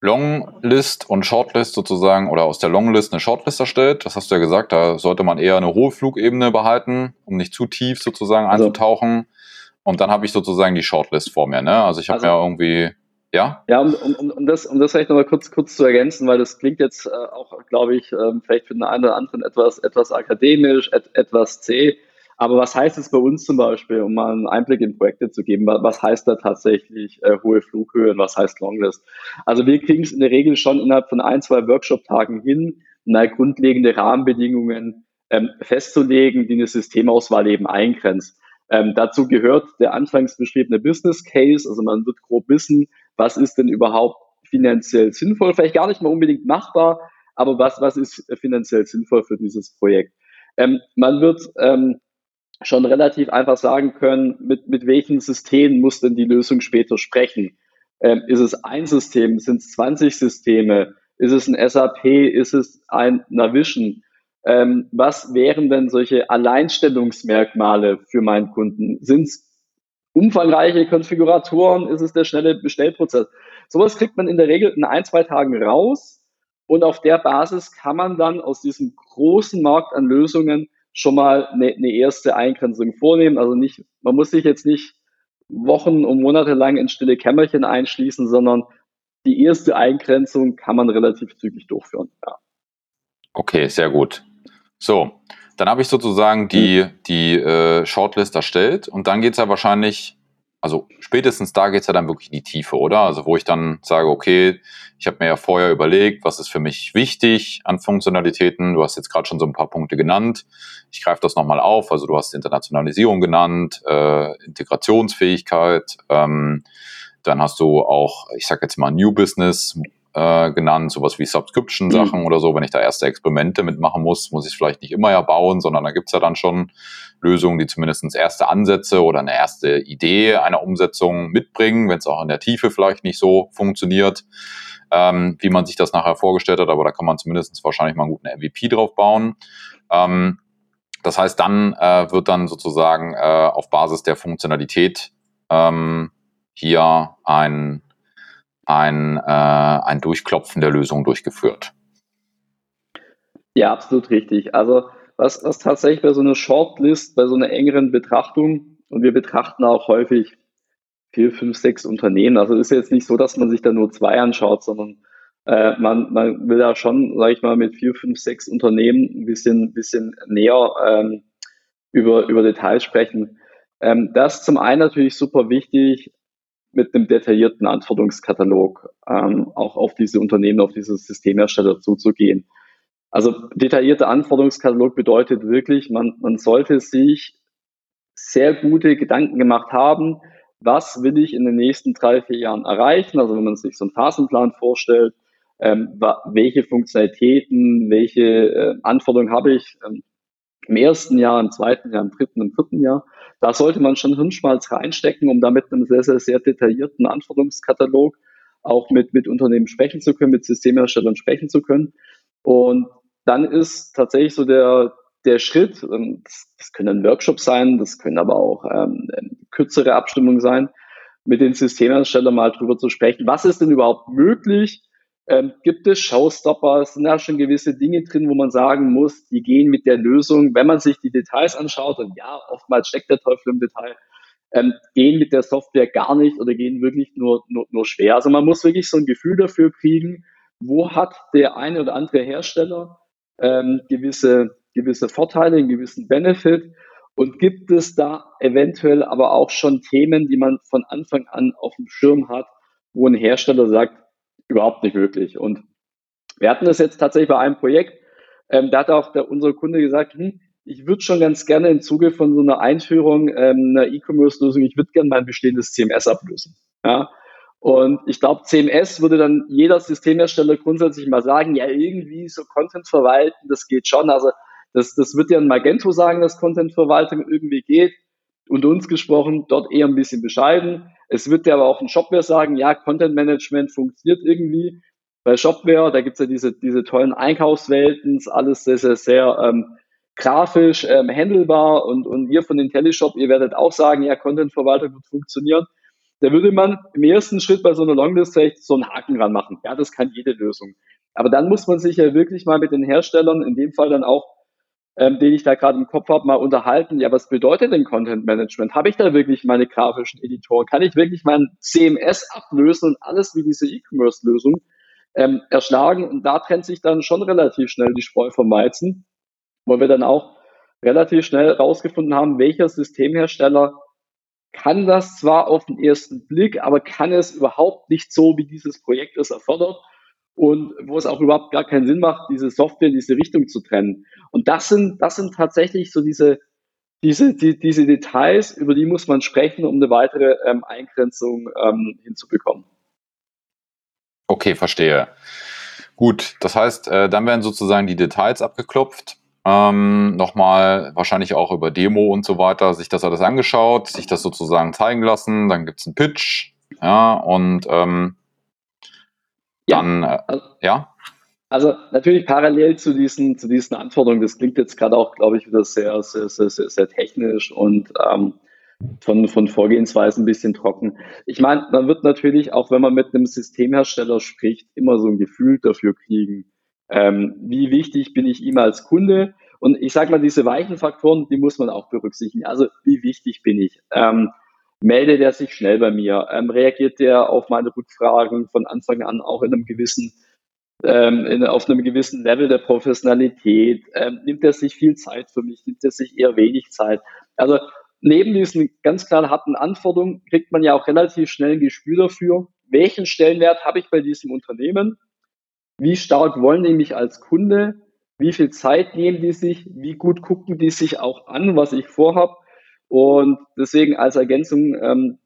Longlist und Shortlist sozusagen oder aus der Longlist eine Shortlist erstellt. Das hast du ja gesagt, da sollte man eher eine hohe Flugebene behalten, um nicht zu tief sozusagen also, einzutauchen. Und dann habe ich sozusagen die Shortlist vor mir. Ne? Also ich habe also, ja irgendwie ja? Ja, um, um, um, das, um das vielleicht nochmal kurz, kurz zu ergänzen, weil das klingt jetzt äh, auch, glaube ich, äh, vielleicht für den einen oder anderen etwas, etwas akademisch, et, etwas zäh. Aber was heißt es bei uns zum Beispiel, um mal einen Einblick in Projekte zu geben? Was heißt da tatsächlich äh, hohe Flughöhe und was heißt Longlist? Also wir kriegen es in der Regel schon innerhalb von ein, zwei Workshop-Tagen hin, eine grundlegende Rahmenbedingungen ähm, festzulegen, die eine Systemauswahl eben eingrenzt. Ähm, dazu gehört der anfangs beschriebene Business Case, also man wird grob wissen, was ist denn überhaupt finanziell sinnvoll, vielleicht gar nicht mal unbedingt machbar, aber was, was ist finanziell sinnvoll für dieses Projekt. Ähm, man wird ähm, schon relativ einfach sagen können, mit, mit welchen Systemen muss denn die Lösung später sprechen. Ähm, ist es ein System? Sind es 20 Systeme? Ist es ein SAP? Ist es ein Navision? Ähm, was wären denn solche Alleinstellungsmerkmale für meinen Kunden? Sind es umfangreiche Konfiguratoren? Ist es der schnelle Bestellprozess? Sowas kriegt man in der Regel in ein, zwei Tagen raus. Und auf der Basis kann man dann aus diesem großen Markt an Lösungen schon mal eine, eine erste Eingrenzung vornehmen. Also nicht, man muss sich jetzt nicht Wochen und Monate lang in stille Kämmerchen einschließen, sondern die erste Eingrenzung kann man relativ zügig durchführen. Ja. Okay, sehr gut. So, dann habe ich sozusagen die, mhm. die äh, Shortlist erstellt und dann geht es ja wahrscheinlich, also spätestens da geht es ja dann wirklich in die Tiefe, oder? Also wo ich dann sage, okay, ich habe mir ja vorher überlegt, was ist für mich wichtig an Funktionalitäten. Du hast jetzt gerade schon so ein paar Punkte genannt. Ich greife das nochmal auf. Also du hast Internationalisierung genannt, äh, Integrationsfähigkeit. Ähm, dann hast du auch, ich sage jetzt mal, New Business äh, genannt, sowas wie Subscription-Sachen mhm. oder so. Wenn ich da erste Experimente mitmachen muss, muss ich es vielleicht nicht immer ja bauen, sondern da gibt's ja dann schon Lösungen, die zumindest erste Ansätze oder eine erste Idee einer Umsetzung mitbringen, wenn es auch in der Tiefe vielleicht nicht so funktioniert, ähm, wie man sich das nachher vorgestellt hat, aber da kann man zumindest wahrscheinlich mal einen guten MVP drauf bauen. Ähm, das heißt, dann äh, wird dann sozusagen äh, auf Basis der Funktionalität ähm, hier ein ein, äh, ein Durchklopfen der Lösung durchgeführt. Ja, absolut richtig. Also was, was tatsächlich bei so einer Shortlist, bei so einer engeren Betrachtung, und wir betrachten auch häufig vier, fünf, sechs Unternehmen. Also ist jetzt nicht so, dass man sich da nur zwei anschaut, sondern äh, man, man will da schon, sage ich mal, mit vier, fünf, sechs Unternehmen ein bisschen, bisschen näher ähm, über, über Details sprechen. Ähm, das ist zum einen natürlich super wichtig, mit einem detaillierten Anforderungskatalog ähm, auch auf diese Unternehmen, auf diese Systemhersteller zuzugehen. Also detaillierter Anforderungskatalog bedeutet wirklich, man, man sollte sich sehr gute Gedanken gemacht haben, was will ich in den nächsten drei, vier Jahren erreichen. Also wenn man sich so einen Phasenplan vorstellt, ähm, welche Funktionalitäten, welche äh, Anforderungen habe ich ähm, im ersten Jahr, im zweiten Jahr, im dritten, im vierten Jahr. Da sollte man schon Hirnschmalz reinstecken, um damit einen sehr, sehr, sehr detaillierten Anforderungskatalog auch mit, mit Unternehmen sprechen zu können, mit Systemherstellern sprechen zu können. Und dann ist tatsächlich so der, der Schritt, ähm, das, das können Workshops sein, das können aber auch ähm, kürzere Abstimmungen sein, mit den Systemherstellern mal drüber zu sprechen. Was ist denn überhaupt möglich? Ähm, gibt es Showstopper? Sind da schon gewisse Dinge drin, wo man sagen muss, die gehen mit der Lösung, wenn man sich die Details anschaut, und ja, oftmals steckt der Teufel im Detail, ähm, gehen mit der Software gar nicht oder gehen wirklich nur, nur, nur schwer. Also man muss wirklich so ein Gefühl dafür kriegen, wo hat der eine oder andere Hersteller ähm, gewisse, gewisse Vorteile, einen gewissen Benefit und gibt es da eventuell aber auch schon Themen, die man von Anfang an auf dem Schirm hat, wo ein Hersteller sagt, überhaupt nicht möglich. Und wir hatten das jetzt tatsächlich bei einem Projekt, ähm, da hat auch der, unser Kunde gesagt, hm, ich würde schon ganz gerne im Zuge von so einer Einführung ähm, einer E-Commerce-Lösung, ich würde gerne mein bestehendes CMS ablösen. Ja? Und ich glaube, CMS würde dann jeder Systemhersteller grundsätzlich mal sagen, ja, irgendwie so Content verwalten, das geht schon. Also das, das wird ja ein Magento sagen, dass Content-Verwaltung irgendwie geht. Und uns gesprochen, dort eher ein bisschen bescheiden. Es wird ja aber auch ein Shopware sagen, ja, Content-Management funktioniert irgendwie. Bei Shopware, da gibt's ja diese, diese tollen Einkaufswelten, alles sehr, sehr, sehr ähm, grafisch ähm, handelbar. Und, und ihr von IntelliShop, ihr werdet auch sagen, ja, Content-Verwaltung wird funktionieren. Da würde man im ersten Schritt bei so einer Longlist vielleicht so einen Haken ranmachen. Ja, das kann jede Lösung. Aber dann muss man sich ja wirklich mal mit den Herstellern, in dem Fall dann auch ähm, den ich da gerade im Kopf habe, mal unterhalten. Ja, was bedeutet denn Content Management? Habe ich da wirklich meine grafischen Editoren? Kann ich wirklich mein CMS ablösen und alles wie diese E-Commerce-Lösung ähm, erschlagen? Und da trennt sich dann schon relativ schnell die Spreu vom Weizen, wo wir dann auch relativ schnell rausgefunden haben, welcher Systemhersteller kann das zwar auf den ersten Blick, aber kann es überhaupt nicht so, wie dieses Projekt es erfordert und wo es auch überhaupt gar keinen Sinn macht, diese Software in diese Richtung zu trennen. Und das sind, das sind tatsächlich so diese, diese, die, diese Details, über die muss man sprechen, um eine weitere ähm, Eingrenzung ähm, hinzubekommen. Okay, verstehe. Gut, das heißt, äh, dann werden sozusagen die Details abgeklopft. Ähm, nochmal wahrscheinlich auch über Demo und so weiter, sich das alles angeschaut, sich das sozusagen zeigen lassen, dann gibt es einen Pitch, ja, und ähm, ja. Dann, äh, also, ja. Also natürlich parallel zu diesen, zu diesen Anforderungen, das klingt jetzt gerade auch, glaube ich, wieder sehr, sehr, sehr, sehr, sehr technisch und ähm, von, von Vorgehensweisen ein bisschen trocken. Ich meine, man wird natürlich, auch wenn man mit einem Systemhersteller spricht, immer so ein Gefühl dafür kriegen, ähm, wie wichtig bin ich ihm als Kunde. Und ich sage mal, diese weichen Faktoren, die muss man auch berücksichtigen. Also wie wichtig bin ich? Ähm, meldet er sich schnell bei mir, ähm, reagiert er auf meine Rückfragen von Anfang an auch in einem gewissen, ähm, in, auf einem gewissen Level der Professionalität, ähm, nimmt er sich viel Zeit für mich, nimmt er sich eher wenig Zeit. Also neben diesen ganz klar harten Anforderungen kriegt man ja auch relativ schnell ein Gespür dafür, welchen Stellenwert habe ich bei diesem Unternehmen, wie stark wollen die mich als Kunde, wie viel Zeit nehmen die sich, wie gut gucken die sich auch an, was ich vorhabe und deswegen als Ergänzung ähm,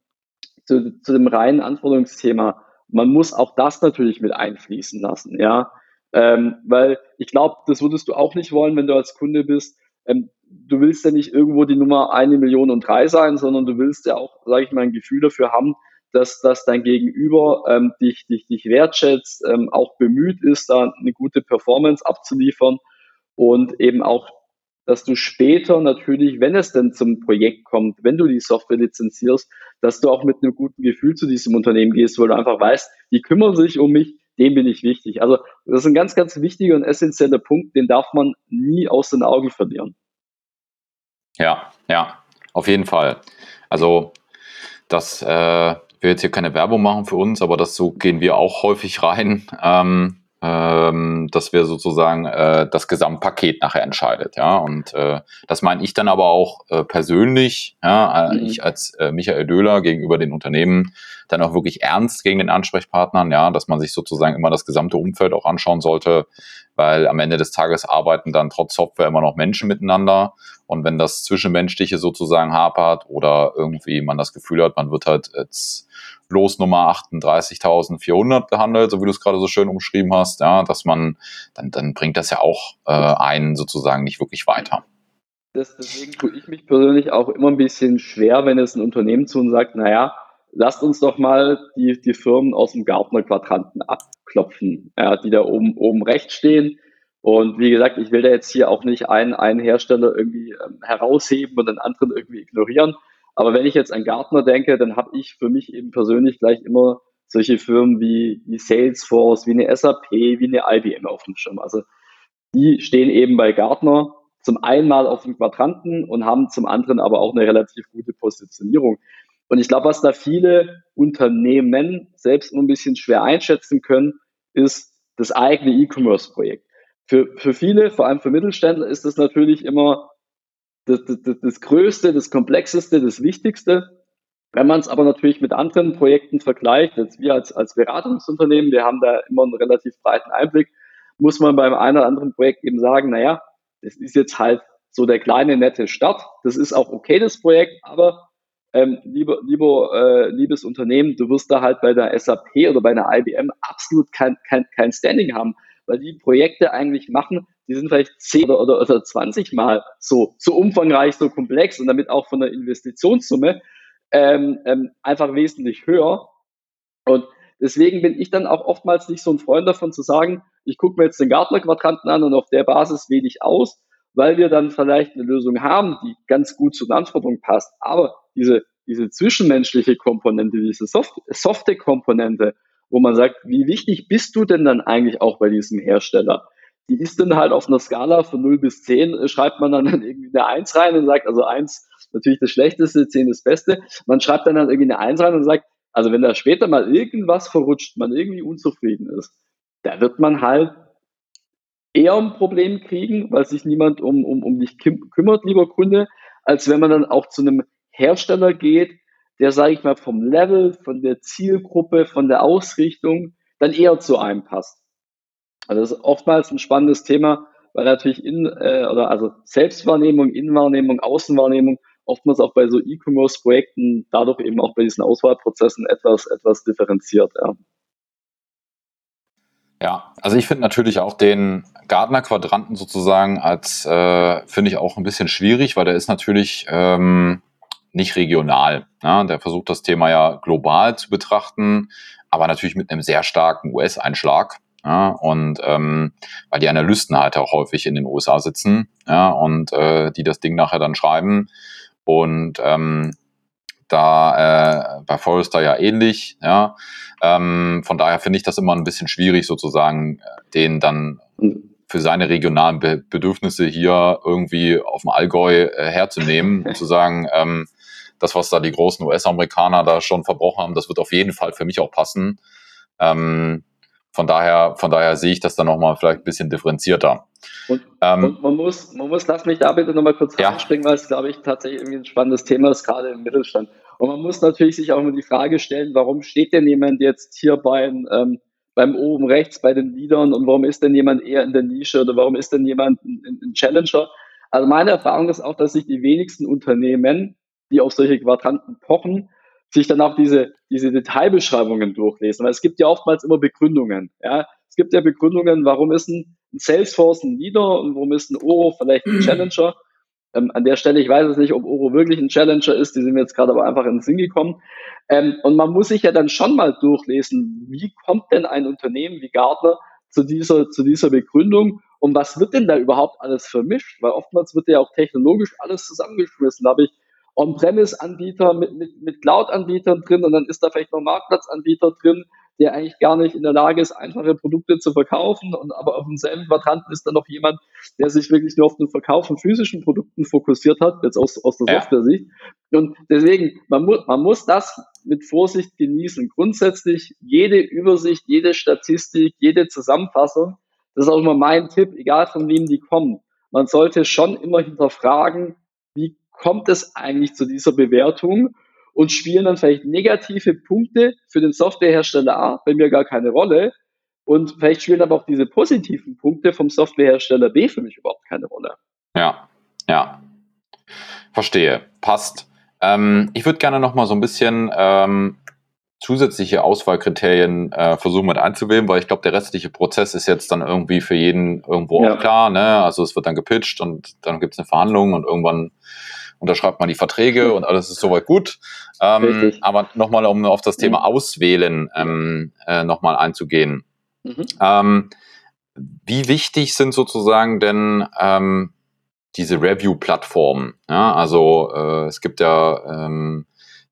zu, zu dem reinen Anforderungsthema, man muss auch das natürlich mit einfließen lassen, ja. Ähm, weil ich glaube, das würdest du auch nicht wollen, wenn du als Kunde bist. Ähm, du willst ja nicht irgendwo die Nummer eine Million und drei sein, sondern du willst ja auch, sage ich mal, ein Gefühl dafür haben, dass, dass dein Gegenüber ähm, dich, dich, dich wertschätzt, ähm, auch bemüht ist, da eine gute Performance abzuliefern und eben auch dass du später natürlich, wenn es denn zum Projekt kommt, wenn du die Software lizenzierst, dass du auch mit einem guten Gefühl zu diesem Unternehmen gehst, weil du einfach weißt, die kümmern sich um mich, dem bin ich wichtig. Also das ist ein ganz, ganz wichtiger und essentieller Punkt, den darf man nie aus den Augen verlieren. Ja, ja, auf jeden Fall. Also das äh, will jetzt hier keine Werbung machen für uns, aber das so gehen wir auch häufig rein. Ähm, ähm, dass wir sozusagen äh, das Gesamtpaket nachher entscheidet. Ja, und äh, das meine ich dann aber auch äh, persönlich, ja, äh, mhm. ich als äh, Michael Döhler gegenüber den Unternehmen dann auch wirklich ernst gegen den Ansprechpartnern, ja, dass man sich sozusagen immer das gesamte Umfeld auch anschauen sollte, weil am Ende des Tages arbeiten dann trotz Software immer noch Menschen miteinander und wenn das Zwischenmenschliche sozusagen hapert oder irgendwie man das Gefühl hat, man wird halt jetzt Losnummer 38.400 gehandelt, so wie du es gerade so schön umschrieben hast, ja, dass man, dann, dann bringt das ja auch äh, einen sozusagen nicht wirklich weiter. Das, deswegen tue ich mich persönlich auch immer ein bisschen schwer, wenn es ein Unternehmen zu uns sagt, naja, lasst uns doch mal die, die Firmen aus dem Gartner-Quadranten abklopfen, ja, die da oben, oben rechts stehen. Und wie gesagt, ich will da jetzt hier auch nicht einen, einen Hersteller irgendwie ähm, herausheben und den anderen irgendwie ignorieren. Aber wenn ich jetzt an Gartner denke, dann habe ich für mich eben persönlich gleich immer solche Firmen wie, wie Salesforce, wie eine SAP, wie eine IBM auf dem Schirm. Also die stehen eben bei Gartner zum einen mal auf dem Quadranten und haben zum anderen aber auch eine relativ gute Positionierung. Und ich glaube, was da viele Unternehmen selbst nur ein bisschen schwer einschätzen können, ist das eigene E-Commerce-Projekt. Für, für viele, vor allem für Mittelständler, ist das natürlich immer das, das, das Größte, das Komplexeste, das Wichtigste. Wenn man es aber natürlich mit anderen Projekten vergleicht, jetzt wir als, als Beratungsunternehmen, wir haben da immer einen relativ breiten Einblick, muss man beim einen oder anderen Projekt eben sagen, naja, das ist jetzt halt so der kleine nette Start. Das ist auch okay, das Projekt, aber ähm, lieber, lieber, äh, liebes Unternehmen, du wirst da halt bei der SAP oder bei einer IBM absolut kein, kein, kein Standing haben, weil die Projekte eigentlich machen, die sind vielleicht 10 oder, oder, oder 20 Mal so, so umfangreich, so komplex und damit auch von der Investitionssumme ähm, ähm, einfach wesentlich höher. Und deswegen bin ich dann auch oftmals nicht so ein Freund davon zu sagen, ich gucke mir jetzt den Gartner-Quadranten an und auf der Basis wähle ich aus, weil wir dann vielleicht eine Lösung haben, die ganz gut zu den Anforderungen passt. Aber diese, diese zwischenmenschliche Komponente, diese Soft softe Komponente, wo man sagt, wie wichtig bist du denn dann eigentlich auch bei diesem Hersteller? Die ist dann halt auf einer Skala von 0 bis 10, äh, schreibt man dann irgendwie eine 1 rein und sagt, also 1 natürlich das Schlechteste, 10 das Beste. Man schreibt dann, dann irgendwie eine 1 rein und sagt, also wenn da später mal irgendwas verrutscht, man irgendwie unzufrieden ist, da wird man halt eher ein Problem kriegen, weil sich niemand um, um, um dich kümmert, lieber Kunde, als wenn man dann auch zu einem Hersteller geht, der, sage ich mal, vom Level, von der Zielgruppe, von der Ausrichtung dann eher zu einem passt. Also das ist oftmals ein spannendes Thema, weil natürlich in äh, oder also Selbstwahrnehmung, Innenwahrnehmung, Außenwahrnehmung oftmals auch bei so E-Commerce-Projekten dadurch eben auch bei diesen Auswahlprozessen etwas etwas differenziert. Ja. Ja, also ich finde natürlich auch den Gardner-Quadranten sozusagen als, äh, finde ich auch ein bisschen schwierig, weil der ist natürlich ähm, nicht regional. Ja? Der versucht das Thema ja global zu betrachten, aber natürlich mit einem sehr starken US-Einschlag. Ja, und ähm, weil die Analysten halt auch häufig in den USA sitzen, ja, und äh, die das Ding nachher dann schreiben. Und ähm, da äh, bei Forrester ja ähnlich, ja. Ähm, von daher finde ich das immer ein bisschen schwierig, sozusagen, äh, den dann für seine regionalen Be Bedürfnisse hier irgendwie auf dem Allgäu äh, herzunehmen und zu sagen, ähm, das, was da die großen US-Amerikaner da schon verbrochen haben, das wird auf jeden Fall für mich auch passen. Ähm, von daher, von daher sehe ich das dann nochmal vielleicht ein bisschen differenzierter. Und, ähm, und, man muss, man muss, lass mich da bitte nochmal kurz ja. reinspringen, weil es, glaube ich, tatsächlich irgendwie ein spannendes Thema ist, gerade im Mittelstand. Und man muss natürlich sich auch immer die Frage stellen, warum steht denn jemand jetzt hier beim, ähm, beim oben rechts bei den Leadern und warum ist denn jemand eher in der Nische oder warum ist denn jemand ein, ein Challenger? Also meine Erfahrung ist auch, dass sich die wenigsten Unternehmen, die auf solche Quadranten pochen, sich dann auch diese, diese Detailbeschreibungen durchlesen. Weil es gibt ja oftmals immer Begründungen. Ja? Es gibt ja Begründungen, warum ist ein, Salesforce ein Leader und warum ist ein Oro vielleicht ein Challenger. Ähm, an der Stelle, ich weiß es nicht, ob Oro wirklich ein Challenger ist, die sind mir jetzt gerade aber einfach in den Sinn gekommen. Ähm, und man muss sich ja dann schon mal durchlesen, wie kommt denn ein Unternehmen wie Gartner zu dieser, zu dieser Begründung und was wird denn da überhaupt alles vermischt? Weil oftmals wird ja auch technologisch alles zusammengeschmissen. Da habe ich On-Premise-Anbieter mit, mit, mit Cloud-Anbietern drin und dann ist da vielleicht noch Marktplatzanbieter drin, der eigentlich gar nicht in der Lage ist, einfache Produkte zu verkaufen. Und aber auf demselben Quadranten ist dann noch jemand, der sich wirklich nur auf den Verkauf von physischen Produkten fokussiert hat, jetzt aus, aus der ja. Software-Sicht. Und deswegen, man muss, man muss das mit Vorsicht genießen. Grundsätzlich jede Übersicht, jede Statistik, jede Zusammenfassung, das ist auch immer mein Tipp, egal von wem die kommen. Man sollte schon immer hinterfragen, kommt es eigentlich zu dieser Bewertung und spielen dann vielleicht negative Punkte für den Softwarehersteller A bei mir gar keine Rolle und vielleicht spielen aber auch diese positiven Punkte vom Softwarehersteller B für mich überhaupt keine Rolle. Ja, ja. Verstehe. Passt. Ähm, ich würde gerne noch mal so ein bisschen ähm, zusätzliche Auswahlkriterien äh, versuchen mit einzuwählen, weil ich glaube, der restliche Prozess ist jetzt dann irgendwie für jeden irgendwo ja. auch klar. Ne? Also es wird dann gepitcht und dann gibt es eine Verhandlung und irgendwann unterschreibt man die Verträge und alles ist soweit gut. Ähm, aber nochmal, um auf das Thema Auswählen ähm, äh, nochmal einzugehen. Mhm. Ähm, wie wichtig sind sozusagen denn ähm, diese Review-Plattformen? Ja, also äh, es gibt ja ähm,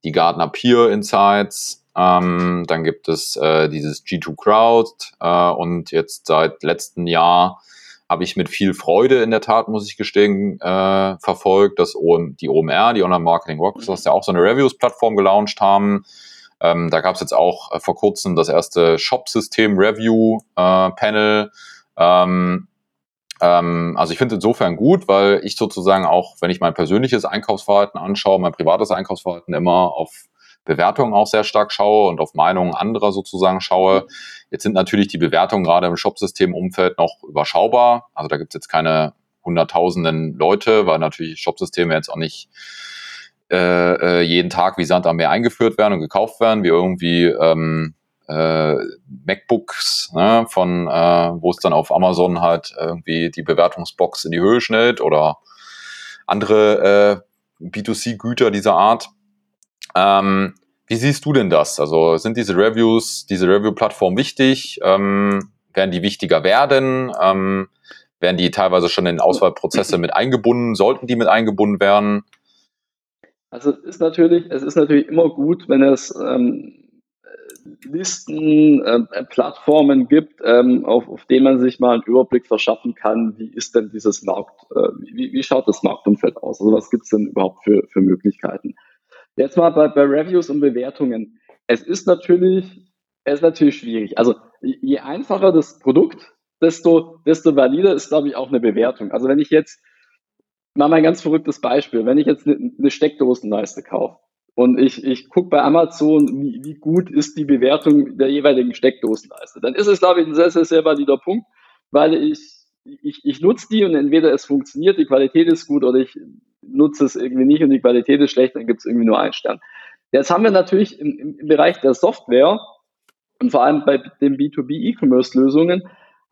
die Gartner Peer Insights, ähm, dann gibt es äh, dieses G2 Crowd äh, und jetzt seit letztem Jahr habe ich mit viel Freude in der Tat, muss ich gestehen, äh, verfolgt, dass die OMR, die Online Marketing Rockstars, ja auch so eine Reviews-Plattform gelauncht haben. Ähm, da gab es jetzt auch äh, vor kurzem das erste Shop-System Review-Panel. Äh, ähm, ähm, also ich finde insofern gut, weil ich sozusagen auch, wenn ich mein persönliches Einkaufsverhalten anschaue, mein privates Einkaufsverhalten immer auf Bewertungen auch sehr stark schaue und auf Meinungen anderer sozusagen schaue. Jetzt sind natürlich die Bewertungen gerade im Shopsystem-Umfeld noch überschaubar. Also da gibt es jetzt keine hunderttausenden Leute, weil natürlich Shopsysteme jetzt auch nicht äh, äh, jeden Tag wie Sand am Meer eingeführt werden und gekauft werden, wie irgendwie ähm, äh, MacBooks, ne, von äh, wo es dann auf Amazon halt irgendwie die Bewertungsbox in die Höhe schnellt oder andere äh, B2C-Güter dieser Art. Ähm, wie siehst du denn das? Also sind diese Reviews, diese Review-Plattform wichtig? Ähm, werden die wichtiger werden? Ähm, werden die teilweise schon in Auswahlprozesse mit eingebunden? Sollten die mit eingebunden werden? Also es ist natürlich, es ist natürlich immer gut, wenn es ähm, Listen, äh, Plattformen gibt, ähm, auf, auf denen man sich mal einen Überblick verschaffen kann, wie ist denn dieses Markt, äh, wie, wie schaut das Marktumfeld aus? Also was gibt es denn überhaupt für, für Möglichkeiten? Jetzt mal bei, bei Reviews und Bewertungen. Es ist natürlich, es ist natürlich schwierig. Also je einfacher das Produkt, desto, desto valider ist, glaube ich, auch eine Bewertung. Also wenn ich jetzt, mal ein ganz verrücktes Beispiel, wenn ich jetzt eine, Steckdosenleiste kaufe und ich, ich gucke bei Amazon, wie, wie gut ist die Bewertung der jeweiligen Steckdosenleiste, dann ist es, glaube ich, ein sehr, sehr, sehr valider Punkt, weil ich, ich, ich nutze die und entweder es funktioniert, die Qualität ist gut oder ich nutze es irgendwie nicht und die Qualität ist schlecht, dann gibt es irgendwie nur einen Stern. Jetzt haben wir natürlich im, im Bereich der Software und vor allem bei den B2B-E-Commerce-Lösungen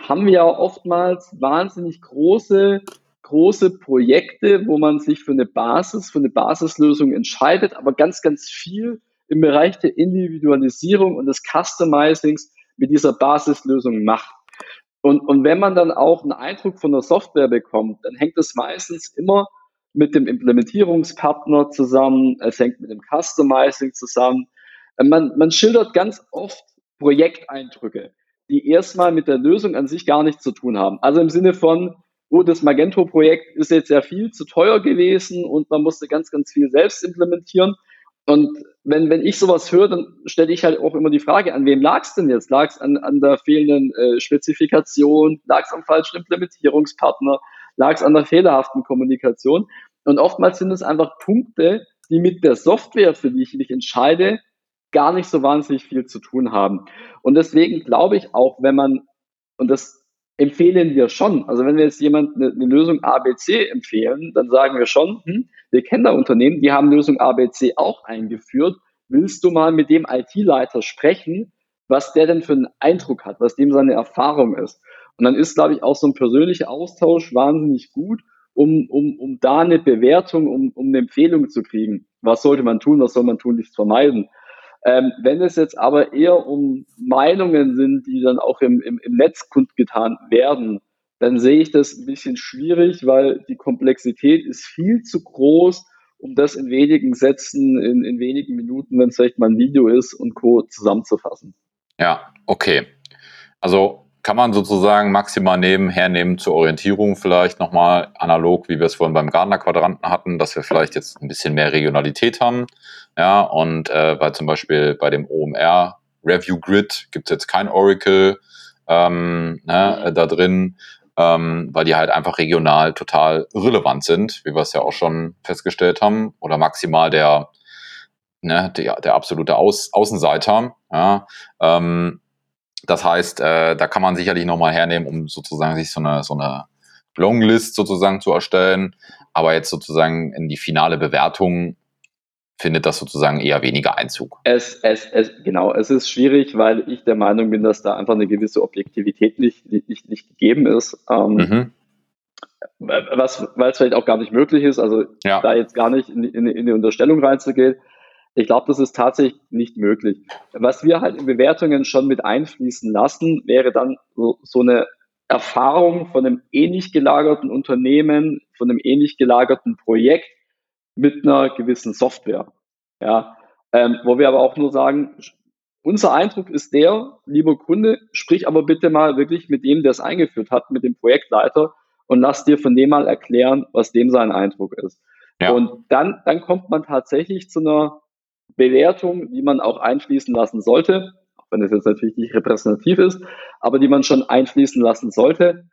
haben wir ja oftmals wahnsinnig große, große Projekte, wo man sich für eine Basis, für eine Basislösung entscheidet, aber ganz, ganz viel im Bereich der Individualisierung und des Customizings mit dieser Basislösung macht. Und, und wenn man dann auch einen Eindruck von der Software bekommt, dann hängt es meistens immer mit dem Implementierungspartner zusammen, es hängt mit dem Customizing zusammen. Äh, man, man schildert ganz oft Projekteindrücke, die erstmal mit der Lösung an sich gar nichts zu tun haben. Also im Sinne von, oh, das Magento-Projekt ist jetzt sehr viel zu teuer gewesen und man musste ganz, ganz viel selbst implementieren. Und wenn, wenn ich sowas höre, dann stelle ich halt auch immer die Frage, an wem lag es denn jetzt? Lag es an, an der fehlenden äh, Spezifikation? Lag es am falschen Implementierungspartner? lag es an der fehlerhaften Kommunikation. Und oftmals sind es einfach Punkte, die mit der Software, für die ich mich entscheide, gar nicht so wahnsinnig viel zu tun haben. Und deswegen glaube ich auch, wenn man, und das empfehlen wir schon, also wenn wir jetzt jemand eine, eine Lösung ABC empfehlen, dann sagen wir schon, hm, wir kennen da Unternehmen, die haben Lösung ABC auch eingeführt. Willst du mal mit dem IT-Leiter sprechen, was der denn für einen Eindruck hat, was dem seine Erfahrung ist? Und dann ist, glaube ich, auch so ein persönlicher Austausch wahnsinnig gut, um, um, um da eine Bewertung, um, um eine Empfehlung zu kriegen. Was sollte man tun, was soll man tun, nichts vermeiden. Ähm, wenn es jetzt aber eher um Meinungen sind, die dann auch im, im, im Netz kundgetan werden, dann sehe ich das ein bisschen schwierig, weil die Komplexität ist viel zu groß, um das in wenigen Sätzen, in, in wenigen Minuten, wenn es vielleicht mal ein Video ist und Co. zusammenzufassen. Ja, okay. Also kann man sozusagen maximal nehmen zur Orientierung vielleicht nochmal analog, wie wir es vorhin beim Gardner-Quadranten hatten, dass wir vielleicht jetzt ein bisschen mehr Regionalität haben. Ja, und äh, weil zum Beispiel bei dem OMR Review Grid gibt es jetzt kein Oracle ähm, ne, da drin, ähm, weil die halt einfach regional total relevant sind, wie wir es ja auch schon festgestellt haben, oder maximal der, ne, der, der absolute Aus, Außenseiter. Ja, ähm, das heißt, äh, da kann man sicherlich nochmal hernehmen, um sozusagen sich so eine, so eine Longlist sozusagen zu erstellen. Aber jetzt sozusagen in die finale Bewertung findet das sozusagen eher weniger Einzug. Es, es, es, genau, es ist schwierig, weil ich der Meinung bin, dass da einfach eine gewisse Objektivität nicht, nicht, nicht gegeben ist. Ähm, mhm. was, weil es vielleicht auch gar nicht möglich ist, also ja. da jetzt gar nicht in, in, in die Unterstellung reinzugehen. Ich glaube, das ist tatsächlich nicht möglich. Was wir halt in Bewertungen schon mit einfließen lassen, wäre dann so, so eine Erfahrung von einem ähnlich gelagerten Unternehmen, von einem ähnlich gelagerten Projekt mit einer gewissen Software. Ja, ähm, wo wir aber auch nur sagen, unser Eindruck ist der, lieber Kunde, sprich aber bitte mal wirklich mit dem, der es eingeführt hat, mit dem Projektleiter und lass dir von dem mal erklären, was dem sein Eindruck ist. Ja. Und dann, dann kommt man tatsächlich zu einer Bewertung, die man auch einfließen lassen sollte, auch wenn es jetzt natürlich nicht repräsentativ ist, aber die man schon einfließen lassen sollte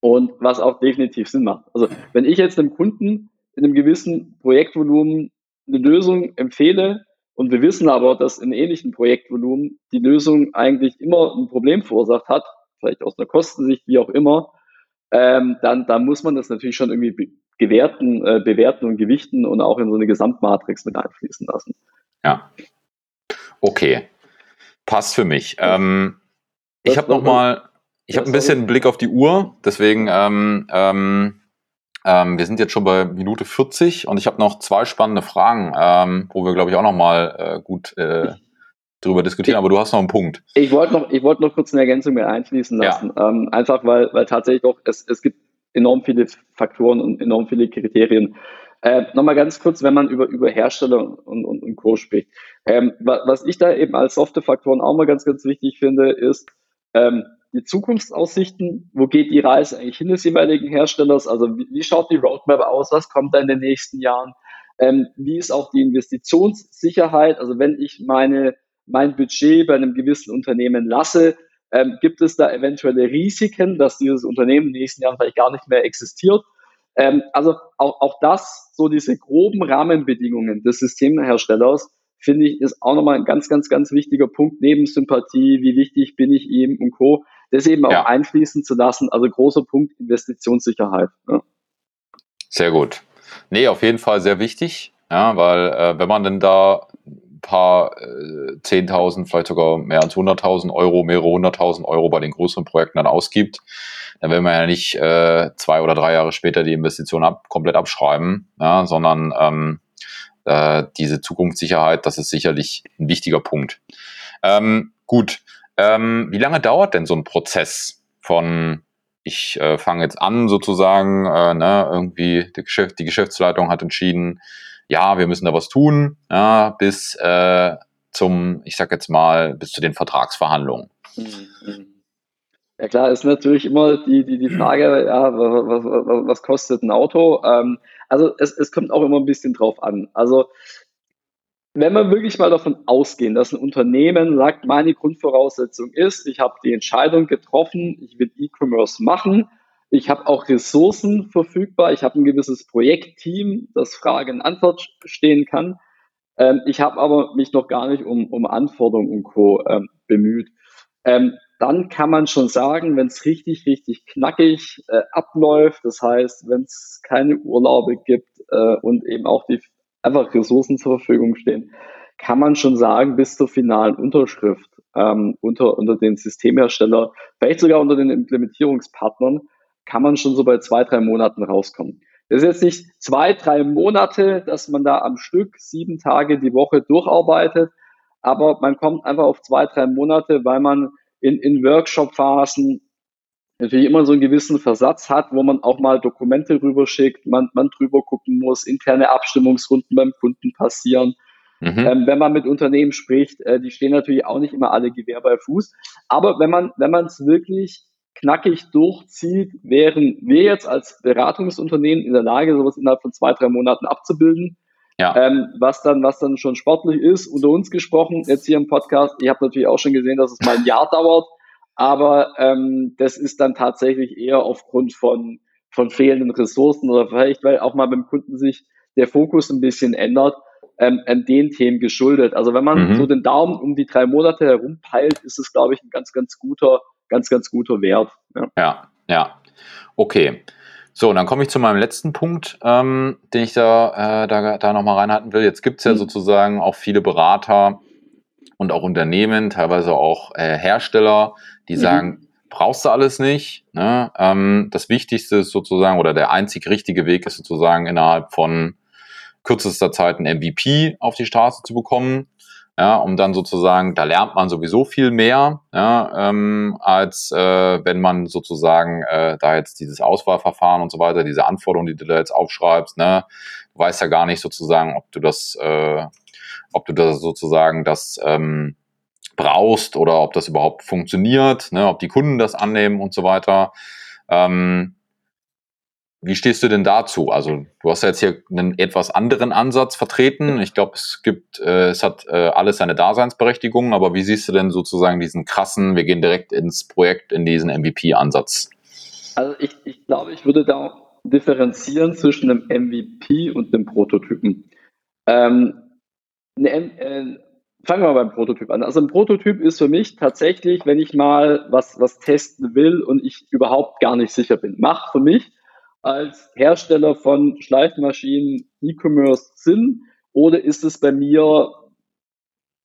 und was auch definitiv Sinn macht. Also wenn ich jetzt einem Kunden in einem gewissen Projektvolumen eine Lösung empfehle und wir wissen aber, dass in ähnlichen Projektvolumen die Lösung eigentlich immer ein Problem verursacht hat, vielleicht aus einer Kostensicht, wie auch immer, ähm, dann, dann muss man das natürlich schon irgendwie gewerten, äh, bewerten und gewichten und auch in so eine Gesamtmatrix mit einfließen lassen. Ja. Okay. Passt für mich. Ähm, ich habe noch mal, ich habe ein bisschen einen Blick auf die Uhr, deswegen ähm, ähm, ähm, wir sind jetzt schon bei Minute 40 und ich habe noch zwei spannende Fragen, ähm, wo wir, glaube ich, auch noch mal äh, gut äh, drüber diskutieren, aber du hast noch einen Punkt. Ich wollte noch, ich wollte noch kurz eine Ergänzung mit einfließen lassen. Ja. Ähm, einfach weil, weil tatsächlich doch, es, es gibt enorm viele Faktoren und enorm viele Kriterien. Äh, Nochmal ganz kurz, wenn man über, über Hersteller und, und, und Co. spricht. Ähm, was ich da eben als softe Faktoren auch mal ganz, ganz wichtig finde, ist ähm, die Zukunftsaussichten. Wo geht die Reise eigentlich hin des jeweiligen Herstellers? Also wie, wie schaut die Roadmap aus? Was kommt da in den nächsten Jahren? Ähm, wie ist auch die Investitionssicherheit? Also wenn ich meine, mein Budget bei einem gewissen Unternehmen lasse, ähm, gibt es da eventuelle Risiken, dass dieses Unternehmen in den nächsten Jahren vielleicht gar nicht mehr existiert? Ähm, also auch, auch das, so diese groben Rahmenbedingungen des Systemherstellers, finde ich, ist auch nochmal ein ganz, ganz, ganz wichtiger Punkt neben Sympathie, wie wichtig bin ich ihm und Co. Das eben auch ja. einfließen zu lassen. Also großer Punkt Investitionssicherheit. Ja. Sehr gut. Nee, auf jeden Fall sehr wichtig, ja, weil äh, wenn man denn da paar äh, 10.000, vielleicht sogar mehr als 100.000 Euro, mehrere hunderttausend Euro bei den größeren Projekten dann ausgibt, dann will man ja nicht äh, zwei oder drei Jahre später die Investition ab, komplett abschreiben, ja, sondern ähm, äh, diese Zukunftssicherheit, das ist sicherlich ein wichtiger Punkt. Ähm, gut, ähm, wie lange dauert denn so ein Prozess von ich äh, fange jetzt an sozusagen, äh, ne, irgendwie die, Geschäft, die Geschäftsleitung hat entschieden, ja, wir müssen da was tun, ja, bis äh, zum, ich sag jetzt mal, bis zu den Vertragsverhandlungen. Ja klar, ist natürlich immer die, die, die Frage, ja, was, was, was kostet ein Auto? Ähm, also es, es kommt auch immer ein bisschen drauf an. Also wenn wir wirklich mal davon ausgehen, dass ein Unternehmen sagt, meine Grundvoraussetzung ist, ich habe die Entscheidung getroffen, ich will E-Commerce machen, ich habe auch Ressourcen verfügbar. Ich habe ein gewisses Projektteam, das Frage und Antwort stehen kann. Ähm, ich habe aber mich noch gar nicht um, um Anforderungen und Co. Ähm, bemüht. Ähm, dann kann man schon sagen, wenn es richtig, richtig knackig äh, abläuft, das heißt, wenn es keine Urlaube gibt äh, und eben auch die einfach Ressourcen zur Verfügung stehen, kann man schon sagen, bis zur finalen Unterschrift ähm, unter, unter den Systemhersteller, vielleicht sogar unter den Implementierungspartnern, kann man schon so bei zwei, drei Monaten rauskommen. Das ist jetzt nicht zwei, drei Monate, dass man da am Stück sieben Tage die Woche durcharbeitet, aber man kommt einfach auf zwei, drei Monate, weil man in, in Workshop-Phasen natürlich immer so einen gewissen Versatz hat, wo man auch mal Dokumente rüberschickt, man, man drüber gucken muss, interne Abstimmungsrunden beim Kunden passieren. Mhm. Ähm, wenn man mit Unternehmen spricht, äh, die stehen natürlich auch nicht immer alle Gewehr bei Fuß. Aber wenn man, wenn man es wirklich knackig durchzieht, wären wir jetzt als Beratungsunternehmen in der Lage, sowas innerhalb von zwei, drei Monaten abzubilden. Ja. Ähm, was dann, was dann schon sportlich ist, unter uns gesprochen, jetzt hier im Podcast, ich habe natürlich auch schon gesehen, dass es mal ein Jahr dauert, aber ähm, das ist dann tatsächlich eher aufgrund von, von fehlenden Ressourcen oder vielleicht, weil auch mal beim Kunden sich der Fokus ein bisschen ändert, ähm, an den Themen geschuldet. Also wenn man mhm. so den Daumen um die drei Monate herum peilt, ist es, glaube ich, ein ganz, ganz guter ganz, ganz guter Wert. Ja, ja. ja. Okay. So, dann komme ich zu meinem letzten Punkt, ähm, den ich da, äh, da, da nochmal reinhalten will. Jetzt gibt es ja mhm. sozusagen auch viele Berater und auch Unternehmen, teilweise auch äh, Hersteller, die mhm. sagen, brauchst du alles nicht. Ne? Ähm, das Wichtigste ist sozusagen, oder der einzig richtige Weg ist sozusagen innerhalb von kürzester Zeit ein MVP auf die Straße zu bekommen. Ja, um dann sozusagen, da lernt man sowieso viel mehr, ja, ähm, als äh, wenn man sozusagen äh, da jetzt dieses Auswahlverfahren und so weiter, diese Anforderungen, die du da jetzt aufschreibst, ne, du weißt ja gar nicht sozusagen, ob du das, äh, ob du das sozusagen das ähm, brauchst oder ob das überhaupt funktioniert, ne, ob die Kunden das annehmen und so weiter. Ähm, wie stehst du denn dazu? Also du hast ja jetzt hier einen etwas anderen Ansatz vertreten. Ich glaube, es gibt, äh, es hat äh, alles seine Daseinsberechtigung, aber wie siehst du denn sozusagen diesen krassen, wir gehen direkt ins Projekt, in diesen MVP-Ansatz? Also ich, ich glaube, ich würde da differenzieren zwischen einem MVP und einem Prototypen. Ähm, eine, äh, fangen wir mal beim Prototyp an. Also ein Prototyp ist für mich tatsächlich, wenn ich mal was, was testen will und ich überhaupt gar nicht sicher bin. Macht für mich als Hersteller von Schleifmaschinen E-Commerce Sinn oder ist es bei mir,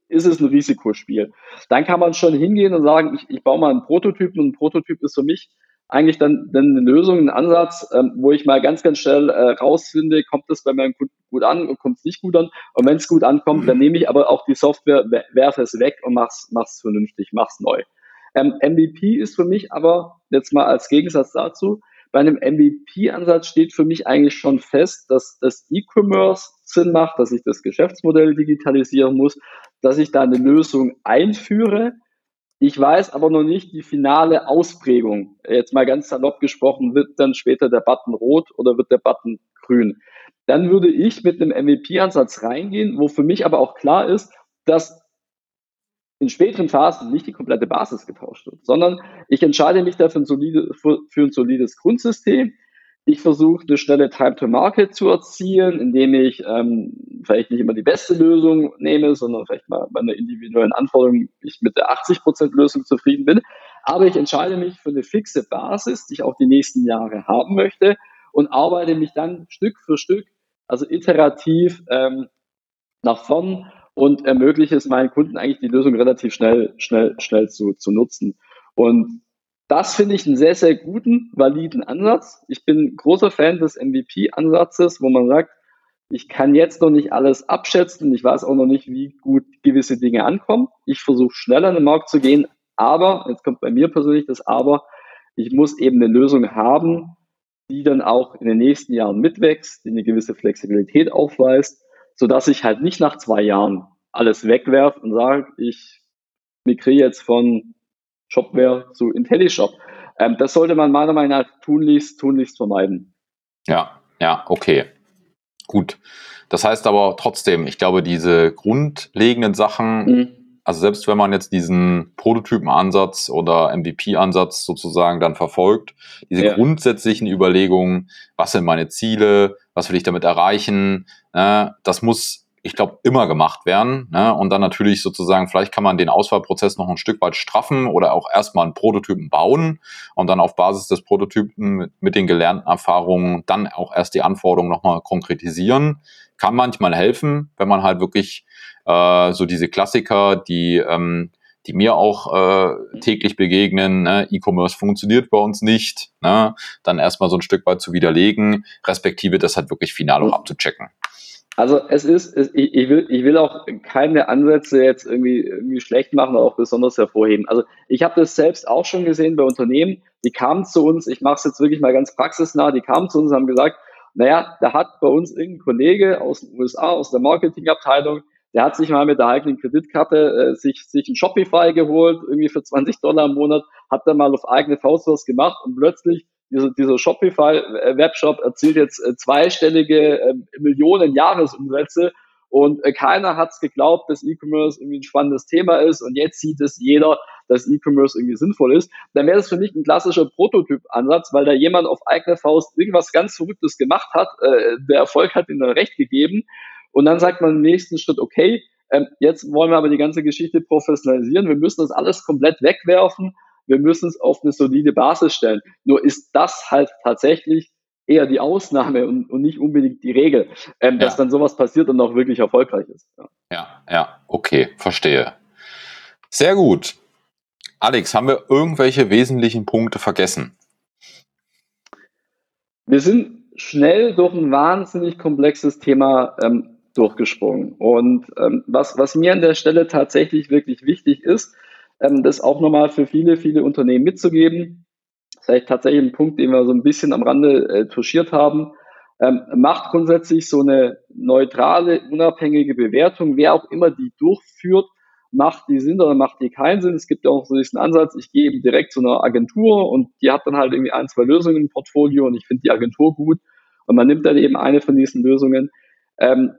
ist es ein Risikospiel? Dann kann man schon hingehen und sagen, ich, ich baue mal einen Prototyp und ein Prototyp ist für mich eigentlich dann, dann eine Lösung, ein Ansatz, ähm, wo ich mal ganz, ganz schnell äh, rausfinde, kommt das bei meinem Kunden gut an und kommt es nicht gut an. Und wenn es gut ankommt, dann nehme ich aber auch die Software, werfe es weg und mach's, mach's vernünftig, mach's neu. Ähm, MVP ist für mich aber, jetzt mal als Gegensatz dazu, bei einem MVP-Ansatz steht für mich eigentlich schon fest, dass das E-Commerce Sinn macht, dass ich das Geschäftsmodell digitalisieren muss, dass ich da eine Lösung einführe. Ich weiß aber noch nicht die finale Ausprägung. Jetzt mal ganz salopp gesprochen, wird dann später der Button rot oder wird der Button grün? Dann würde ich mit einem MVP-Ansatz reingehen, wo für mich aber auch klar ist, dass in späteren Phasen nicht die komplette Basis getauscht wird, sondern ich entscheide mich dafür ein, solide, für, für ein solides Grundsystem. Ich versuche eine schnelle Time to Market zu erzielen, indem ich ähm, vielleicht nicht immer die beste Lösung nehme, sondern vielleicht mal bei einer individuellen Anforderung ich mit der 80% Lösung zufrieden bin. Aber ich entscheide mich für eine fixe Basis, die ich auch die nächsten Jahre haben möchte und arbeite mich dann Stück für Stück, also iterativ ähm, nach vorn und ermögliche es meinen Kunden eigentlich die Lösung relativ schnell, schnell, schnell zu, zu nutzen. Und das finde ich einen sehr, sehr guten, validen Ansatz. Ich bin großer Fan des MVP-Ansatzes, wo man sagt, ich kann jetzt noch nicht alles abschätzen. Ich weiß auch noch nicht, wie gut gewisse Dinge ankommen. Ich versuche schneller in den Markt zu gehen. Aber, jetzt kommt bei mir persönlich das Aber, ich muss eben eine Lösung haben, die dann auch in den nächsten Jahren mitwächst, die eine gewisse Flexibilität aufweist sodass ich halt nicht nach zwei Jahren alles wegwerfe und sage, ich migriere jetzt von Shopware zu IntelliShop. Ähm, das sollte man meiner Meinung nach tunlichst, tunlichst vermeiden. Ja, ja, okay. Gut. Das heißt aber trotzdem, ich glaube, diese grundlegenden Sachen, mhm. Also selbst wenn man jetzt diesen Prototypenansatz oder MVP-Ansatz sozusagen dann verfolgt, diese ja. grundsätzlichen Überlegungen, was sind meine Ziele, was will ich damit erreichen, Ne? Das muss, ich glaube, immer gemacht werden. Ne? Und dann natürlich sozusagen, vielleicht kann man den Auswahlprozess noch ein Stück weit straffen oder auch erstmal einen Prototypen bauen und dann auf Basis des Prototypen mit, mit den gelernten Erfahrungen dann auch erst die Anforderungen nochmal konkretisieren. Kann manchmal helfen, wenn man halt wirklich äh, so diese Klassiker, die ähm, die mir auch äh, täglich begegnen, ne? E-Commerce funktioniert bei uns nicht, ne? dann erstmal so ein Stück weit zu widerlegen, respektive das halt wirklich final auch abzuchecken. Also es ist, es, ich, ich, will, ich will auch keine Ansätze jetzt irgendwie, irgendwie schlecht machen oder auch besonders hervorheben. Also ich habe das selbst auch schon gesehen bei Unternehmen, die kamen zu uns, ich mache es jetzt wirklich mal ganz praxisnah, die kamen zu uns und haben gesagt, naja, da hat bei uns irgendein Kollege aus den USA, aus der Marketingabteilung, der hat sich mal mit der eigenen Kreditkarte äh, sich, sich ein Shopify geholt, irgendwie für 20 Dollar im Monat, hat dann mal auf eigene Faust was gemacht und plötzlich dieser, dieser Shopify-Webshop erzielt jetzt äh, zweistellige äh, Millionen Jahresumsätze und äh, keiner hat es geglaubt, dass E-Commerce irgendwie ein spannendes Thema ist und jetzt sieht es jeder, dass E-Commerce irgendwie sinnvoll ist. Dann wäre das für mich ein klassischer Prototyp-Ansatz, weil da jemand auf eigene Faust irgendwas ganz Verrücktes gemacht hat. Äh, der Erfolg hat ihm dann recht gegeben. Und dann sagt man im nächsten Schritt, okay, ähm, jetzt wollen wir aber die ganze Geschichte professionalisieren. Wir müssen das alles komplett wegwerfen wir müssen es auf eine solide Basis stellen. Nur ist das halt tatsächlich eher die Ausnahme und, und nicht unbedingt die Regel, ähm, dass dann sowas passiert und auch wirklich erfolgreich ist. Ja. ja, ja, okay, verstehe. Sehr gut. Alex, haben wir irgendwelche wesentlichen Punkte vergessen? Wir sind schnell durch ein wahnsinnig komplexes Thema ähm, durchgesprungen. Und ähm, was, was mir an der Stelle tatsächlich wirklich wichtig ist, ähm, das auch nochmal für viele, viele Unternehmen mitzugeben, vielleicht tatsächlich ein Punkt, den wir so ein bisschen am Rande äh, touchiert haben, ähm, macht grundsätzlich so eine neutrale, unabhängige Bewertung, wer auch immer die durchführt, macht die Sinn oder macht die keinen Sinn. Es gibt ja auch so diesen Ansatz, ich gehe eben direkt zu einer Agentur und die hat dann halt irgendwie ein, zwei Lösungen im Portfolio und ich finde die Agentur gut und man nimmt dann eben eine von diesen Lösungen. Ähm,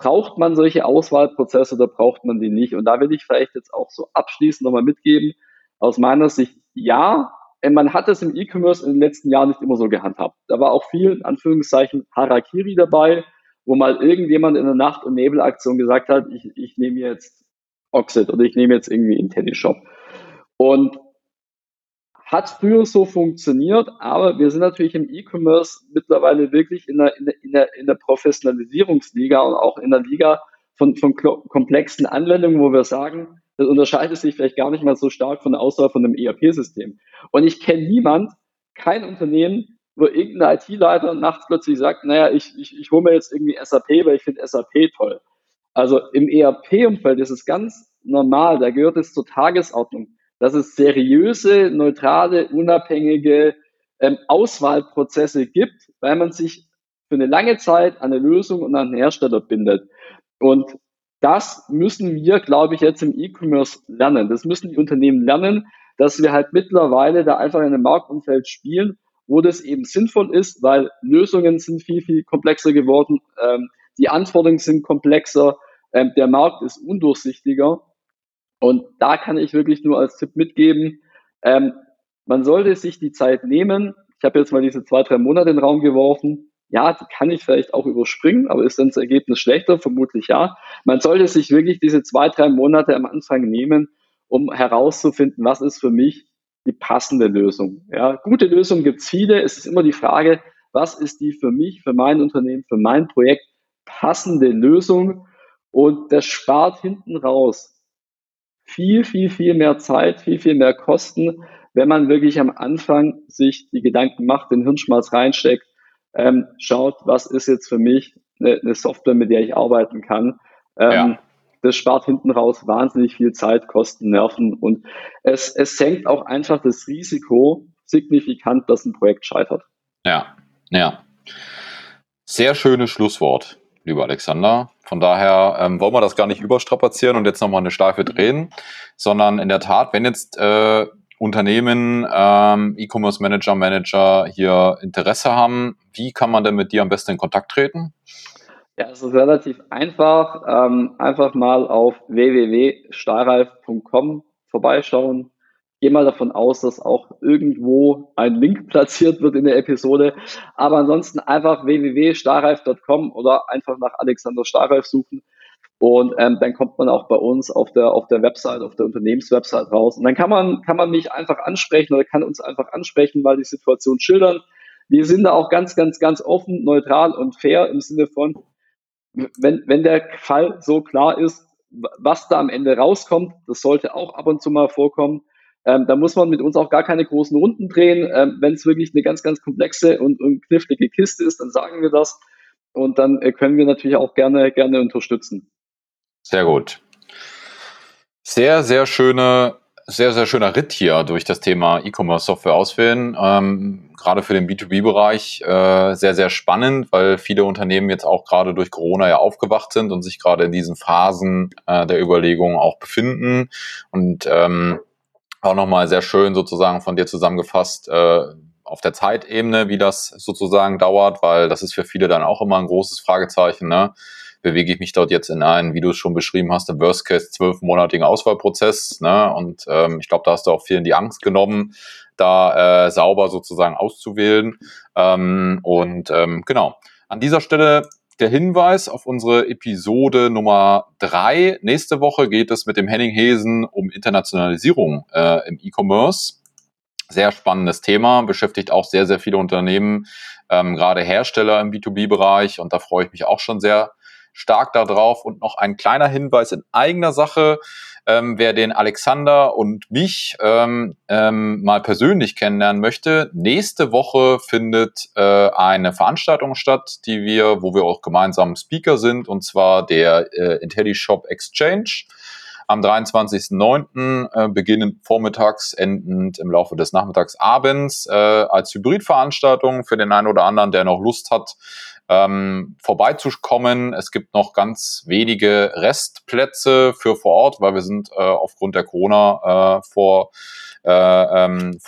braucht man solche Auswahlprozesse oder braucht man die nicht? Und da will ich vielleicht jetzt auch so abschließend nochmal mitgeben, aus meiner Sicht, ja, man hat es im E-Commerce in den letzten Jahren nicht immer so gehandhabt. Da war auch viel, in Anführungszeichen, Harakiri dabei, wo mal irgendjemand in der Nacht- und Nebelaktion gesagt hat, ich, ich nehme jetzt Oxid oder ich nehme jetzt irgendwie IntelliShop. Und hat früher so funktioniert, aber wir sind natürlich im E-Commerce mittlerweile wirklich in der, in, der, in, der, in der Professionalisierungsliga und auch in der Liga von, von komplexen Anwendungen, wo wir sagen, das unterscheidet sich vielleicht gar nicht mal so stark von der Auswahl von einem ERP-System. Und ich kenne niemand, kein Unternehmen, wo irgendein IT-Leiter nachts plötzlich sagt, naja, ich, ich, ich hole mir jetzt irgendwie SAP, weil ich finde SAP toll. Also im ERP-Umfeld ist es ganz normal, da gehört es zur Tagesordnung, dass es seriöse, neutrale, unabhängige ähm, Auswahlprozesse gibt, weil man sich für eine lange Zeit an eine Lösung und an einen Hersteller bindet. Und das müssen wir, glaube ich, jetzt im E-Commerce lernen. Das müssen die Unternehmen lernen, dass wir halt mittlerweile da einfach in einem Marktumfeld spielen, wo das eben sinnvoll ist, weil Lösungen sind viel, viel komplexer geworden. Ähm, die Anforderungen sind komplexer, ähm, der Markt ist undurchsichtiger. Und da kann ich wirklich nur als Tipp mitgeben, ähm, man sollte sich die Zeit nehmen. Ich habe jetzt mal diese zwei, drei Monate in den Raum geworfen. Ja, die kann ich vielleicht auch überspringen, aber ist dann das Ergebnis schlechter? Vermutlich ja. Man sollte sich wirklich diese zwei, drei Monate am Anfang nehmen, um herauszufinden, was ist für mich die passende Lösung. Ja, gute Lösungen gibt es viele. Es ist immer die Frage, was ist die für mich, für mein Unternehmen, für mein Projekt passende Lösung? Und das spart hinten raus viel, viel, viel mehr Zeit, viel, viel mehr Kosten, wenn man wirklich am Anfang sich die Gedanken macht, den Hirnschmalz reinsteckt, ähm, schaut, was ist jetzt für mich eine, eine Software, mit der ich arbeiten kann. Ähm, ja. Das spart hinten raus wahnsinnig viel Zeit, Kosten, Nerven und es, es senkt auch einfach das Risiko signifikant, dass ein Projekt scheitert. Ja, ja. Sehr schönes Schlusswort lieber Alexander. Von daher ähm, wollen wir das gar nicht überstrapazieren und jetzt nochmal eine Schleife drehen, sondern in der Tat, wenn jetzt äh, Unternehmen, ähm, E-Commerce Manager, Manager hier Interesse haben, wie kann man denn mit dir am besten in Kontakt treten? Ja, es ist relativ einfach. Ähm, einfach mal auf www.stahlreif.com vorbeischauen, gehe mal davon aus, dass auch irgendwo ein Link platziert wird in der Episode. Aber ansonsten einfach www.starreif.com oder einfach nach Alexander Starreif suchen. Und ähm, dann kommt man auch bei uns auf der, auf der Website, auf der Unternehmenswebsite raus. Und dann kann man, kann man mich einfach ansprechen oder kann uns einfach ansprechen, mal die Situation schildern. Wir sind da auch ganz, ganz, ganz offen, neutral und fair im Sinne von, wenn, wenn der Fall so klar ist, was da am Ende rauskommt, das sollte auch ab und zu mal vorkommen, ähm, da muss man mit uns auch gar keine großen Runden drehen. Ähm, Wenn es wirklich eine ganz, ganz komplexe und, und, knifflige Kiste ist, dann sagen wir das. Und dann äh, können wir natürlich auch gerne, gerne unterstützen. Sehr gut. Sehr, sehr schöne, sehr, sehr schöner Ritt hier durch das Thema E-Commerce-Software auswählen. Ähm, gerade für den B2B-Bereich äh, sehr, sehr spannend, weil viele Unternehmen jetzt auch gerade durch Corona ja aufgewacht sind und sich gerade in diesen Phasen äh, der Überlegungen auch befinden. Und ähm, auch nochmal sehr schön sozusagen von dir zusammengefasst äh, auf der Zeitebene, wie das sozusagen dauert, weil das ist für viele dann auch immer ein großes Fragezeichen. Ne? Bewege ich mich dort jetzt in einen, wie du es schon beschrieben hast, im Worst Case zwölfmonatigen Auswahlprozess. Ne? Und ähm, ich glaube, da hast du auch vielen die Angst genommen, da äh, sauber sozusagen auszuwählen. Ähm, und ähm, genau. An dieser Stelle der Hinweis auf unsere Episode Nummer drei. Nächste Woche geht es mit dem Henning Hesen um Internationalisierung äh, im E-Commerce. Sehr spannendes Thema, beschäftigt auch sehr, sehr viele Unternehmen, ähm, gerade Hersteller im B2B-Bereich und da freue ich mich auch schon sehr stark darauf. Und noch ein kleiner Hinweis in eigener Sache. Ähm, wer den Alexander und mich ähm, ähm, mal persönlich kennenlernen möchte, nächste Woche findet äh, eine Veranstaltung statt, die wir, wo wir auch gemeinsam Speaker sind, und zwar der äh, IntelliShop Exchange am 23.09. Äh, beginnend vormittags, endend im Laufe des Nachmittags abends äh, als Hybridveranstaltung für den einen oder anderen, der noch Lust hat, ähm, vorbeizukommen. Es gibt noch ganz wenige Restplätze für vor Ort, weil wir sind äh, aufgrund der Corona äh, äh, ähm,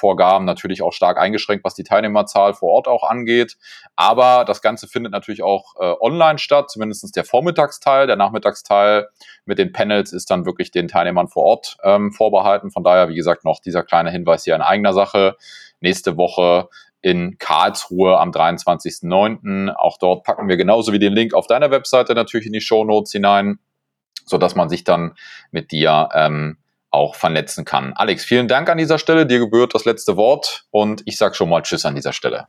natürlich auch stark eingeschränkt, was die Teilnehmerzahl vor Ort auch angeht. Aber das Ganze findet natürlich auch äh, online statt, zumindest der Vormittagsteil. Der Nachmittagsteil mit den Panels ist dann wirklich den Teilnehmern vor Ort ähm, vorbehalten. Von daher, wie gesagt, noch dieser kleine Hinweis hier in eigener Sache. Nächste Woche in Karlsruhe am 23.09. Auch dort packen wir genauso wie den Link auf deiner Webseite natürlich in die Show Notes hinein, so dass man sich dann mit dir ähm, auch vernetzen kann. Alex, vielen Dank an dieser Stelle. Dir gebührt das letzte Wort und ich sage schon mal Tschüss an dieser Stelle.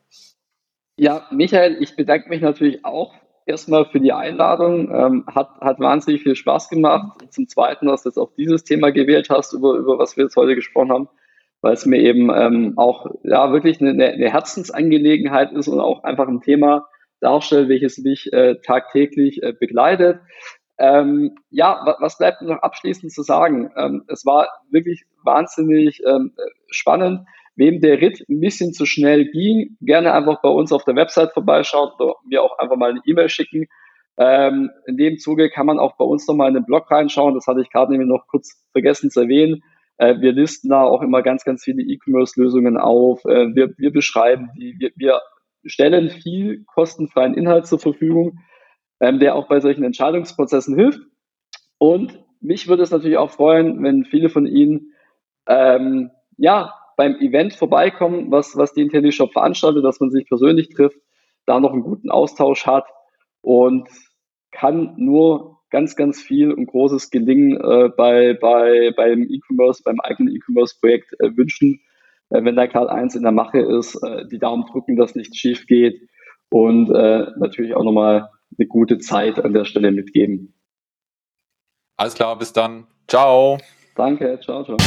Ja, Michael, ich bedanke mich natürlich auch erstmal für die Einladung. Ähm, hat, hat wahnsinnig viel Spaß gemacht. Zum Zweiten, dass du jetzt auch dieses Thema gewählt hast, über, über was wir jetzt heute gesprochen haben weil es mir eben ähm, auch ja wirklich eine, eine Herzensangelegenheit ist und auch einfach ein Thema darstellt, welches mich äh, tagtäglich äh, begleitet. Ähm, ja, was bleibt noch abschließend zu sagen? Ähm, es war wirklich wahnsinnig ähm, spannend. Wem der Ritt ein bisschen zu schnell ging, gerne einfach bei uns auf der Website vorbeischauen oder mir auch einfach mal eine E-Mail schicken. Ähm, in dem Zuge kann man auch bei uns nochmal in den Blog reinschauen. Das hatte ich gerade nämlich noch kurz vergessen zu erwähnen. Äh, wir listen da auch immer ganz, ganz viele E-Commerce-Lösungen auf. Äh, wir, wir beschreiben die, wir, wir stellen viel kostenfreien Inhalt zur Verfügung, ähm, der auch bei solchen Entscheidungsprozessen hilft. Und mich würde es natürlich auch freuen, wenn viele von Ihnen ähm, ja beim Event vorbeikommen, was, was die IntelliShop veranstaltet, dass man sich persönlich trifft, da noch einen guten Austausch hat und kann nur ganz, ganz viel und großes Gelingen äh, bei, bei, beim E-Commerce, beim eigenen E-Commerce-Projekt äh, wünschen. Äh, wenn da gerade eins in der Mache ist, äh, die Daumen drücken, dass nichts schief geht und äh, natürlich auch nochmal eine gute Zeit an der Stelle mitgeben. Alles klar, bis dann. Ciao. Danke, ciao, ciao.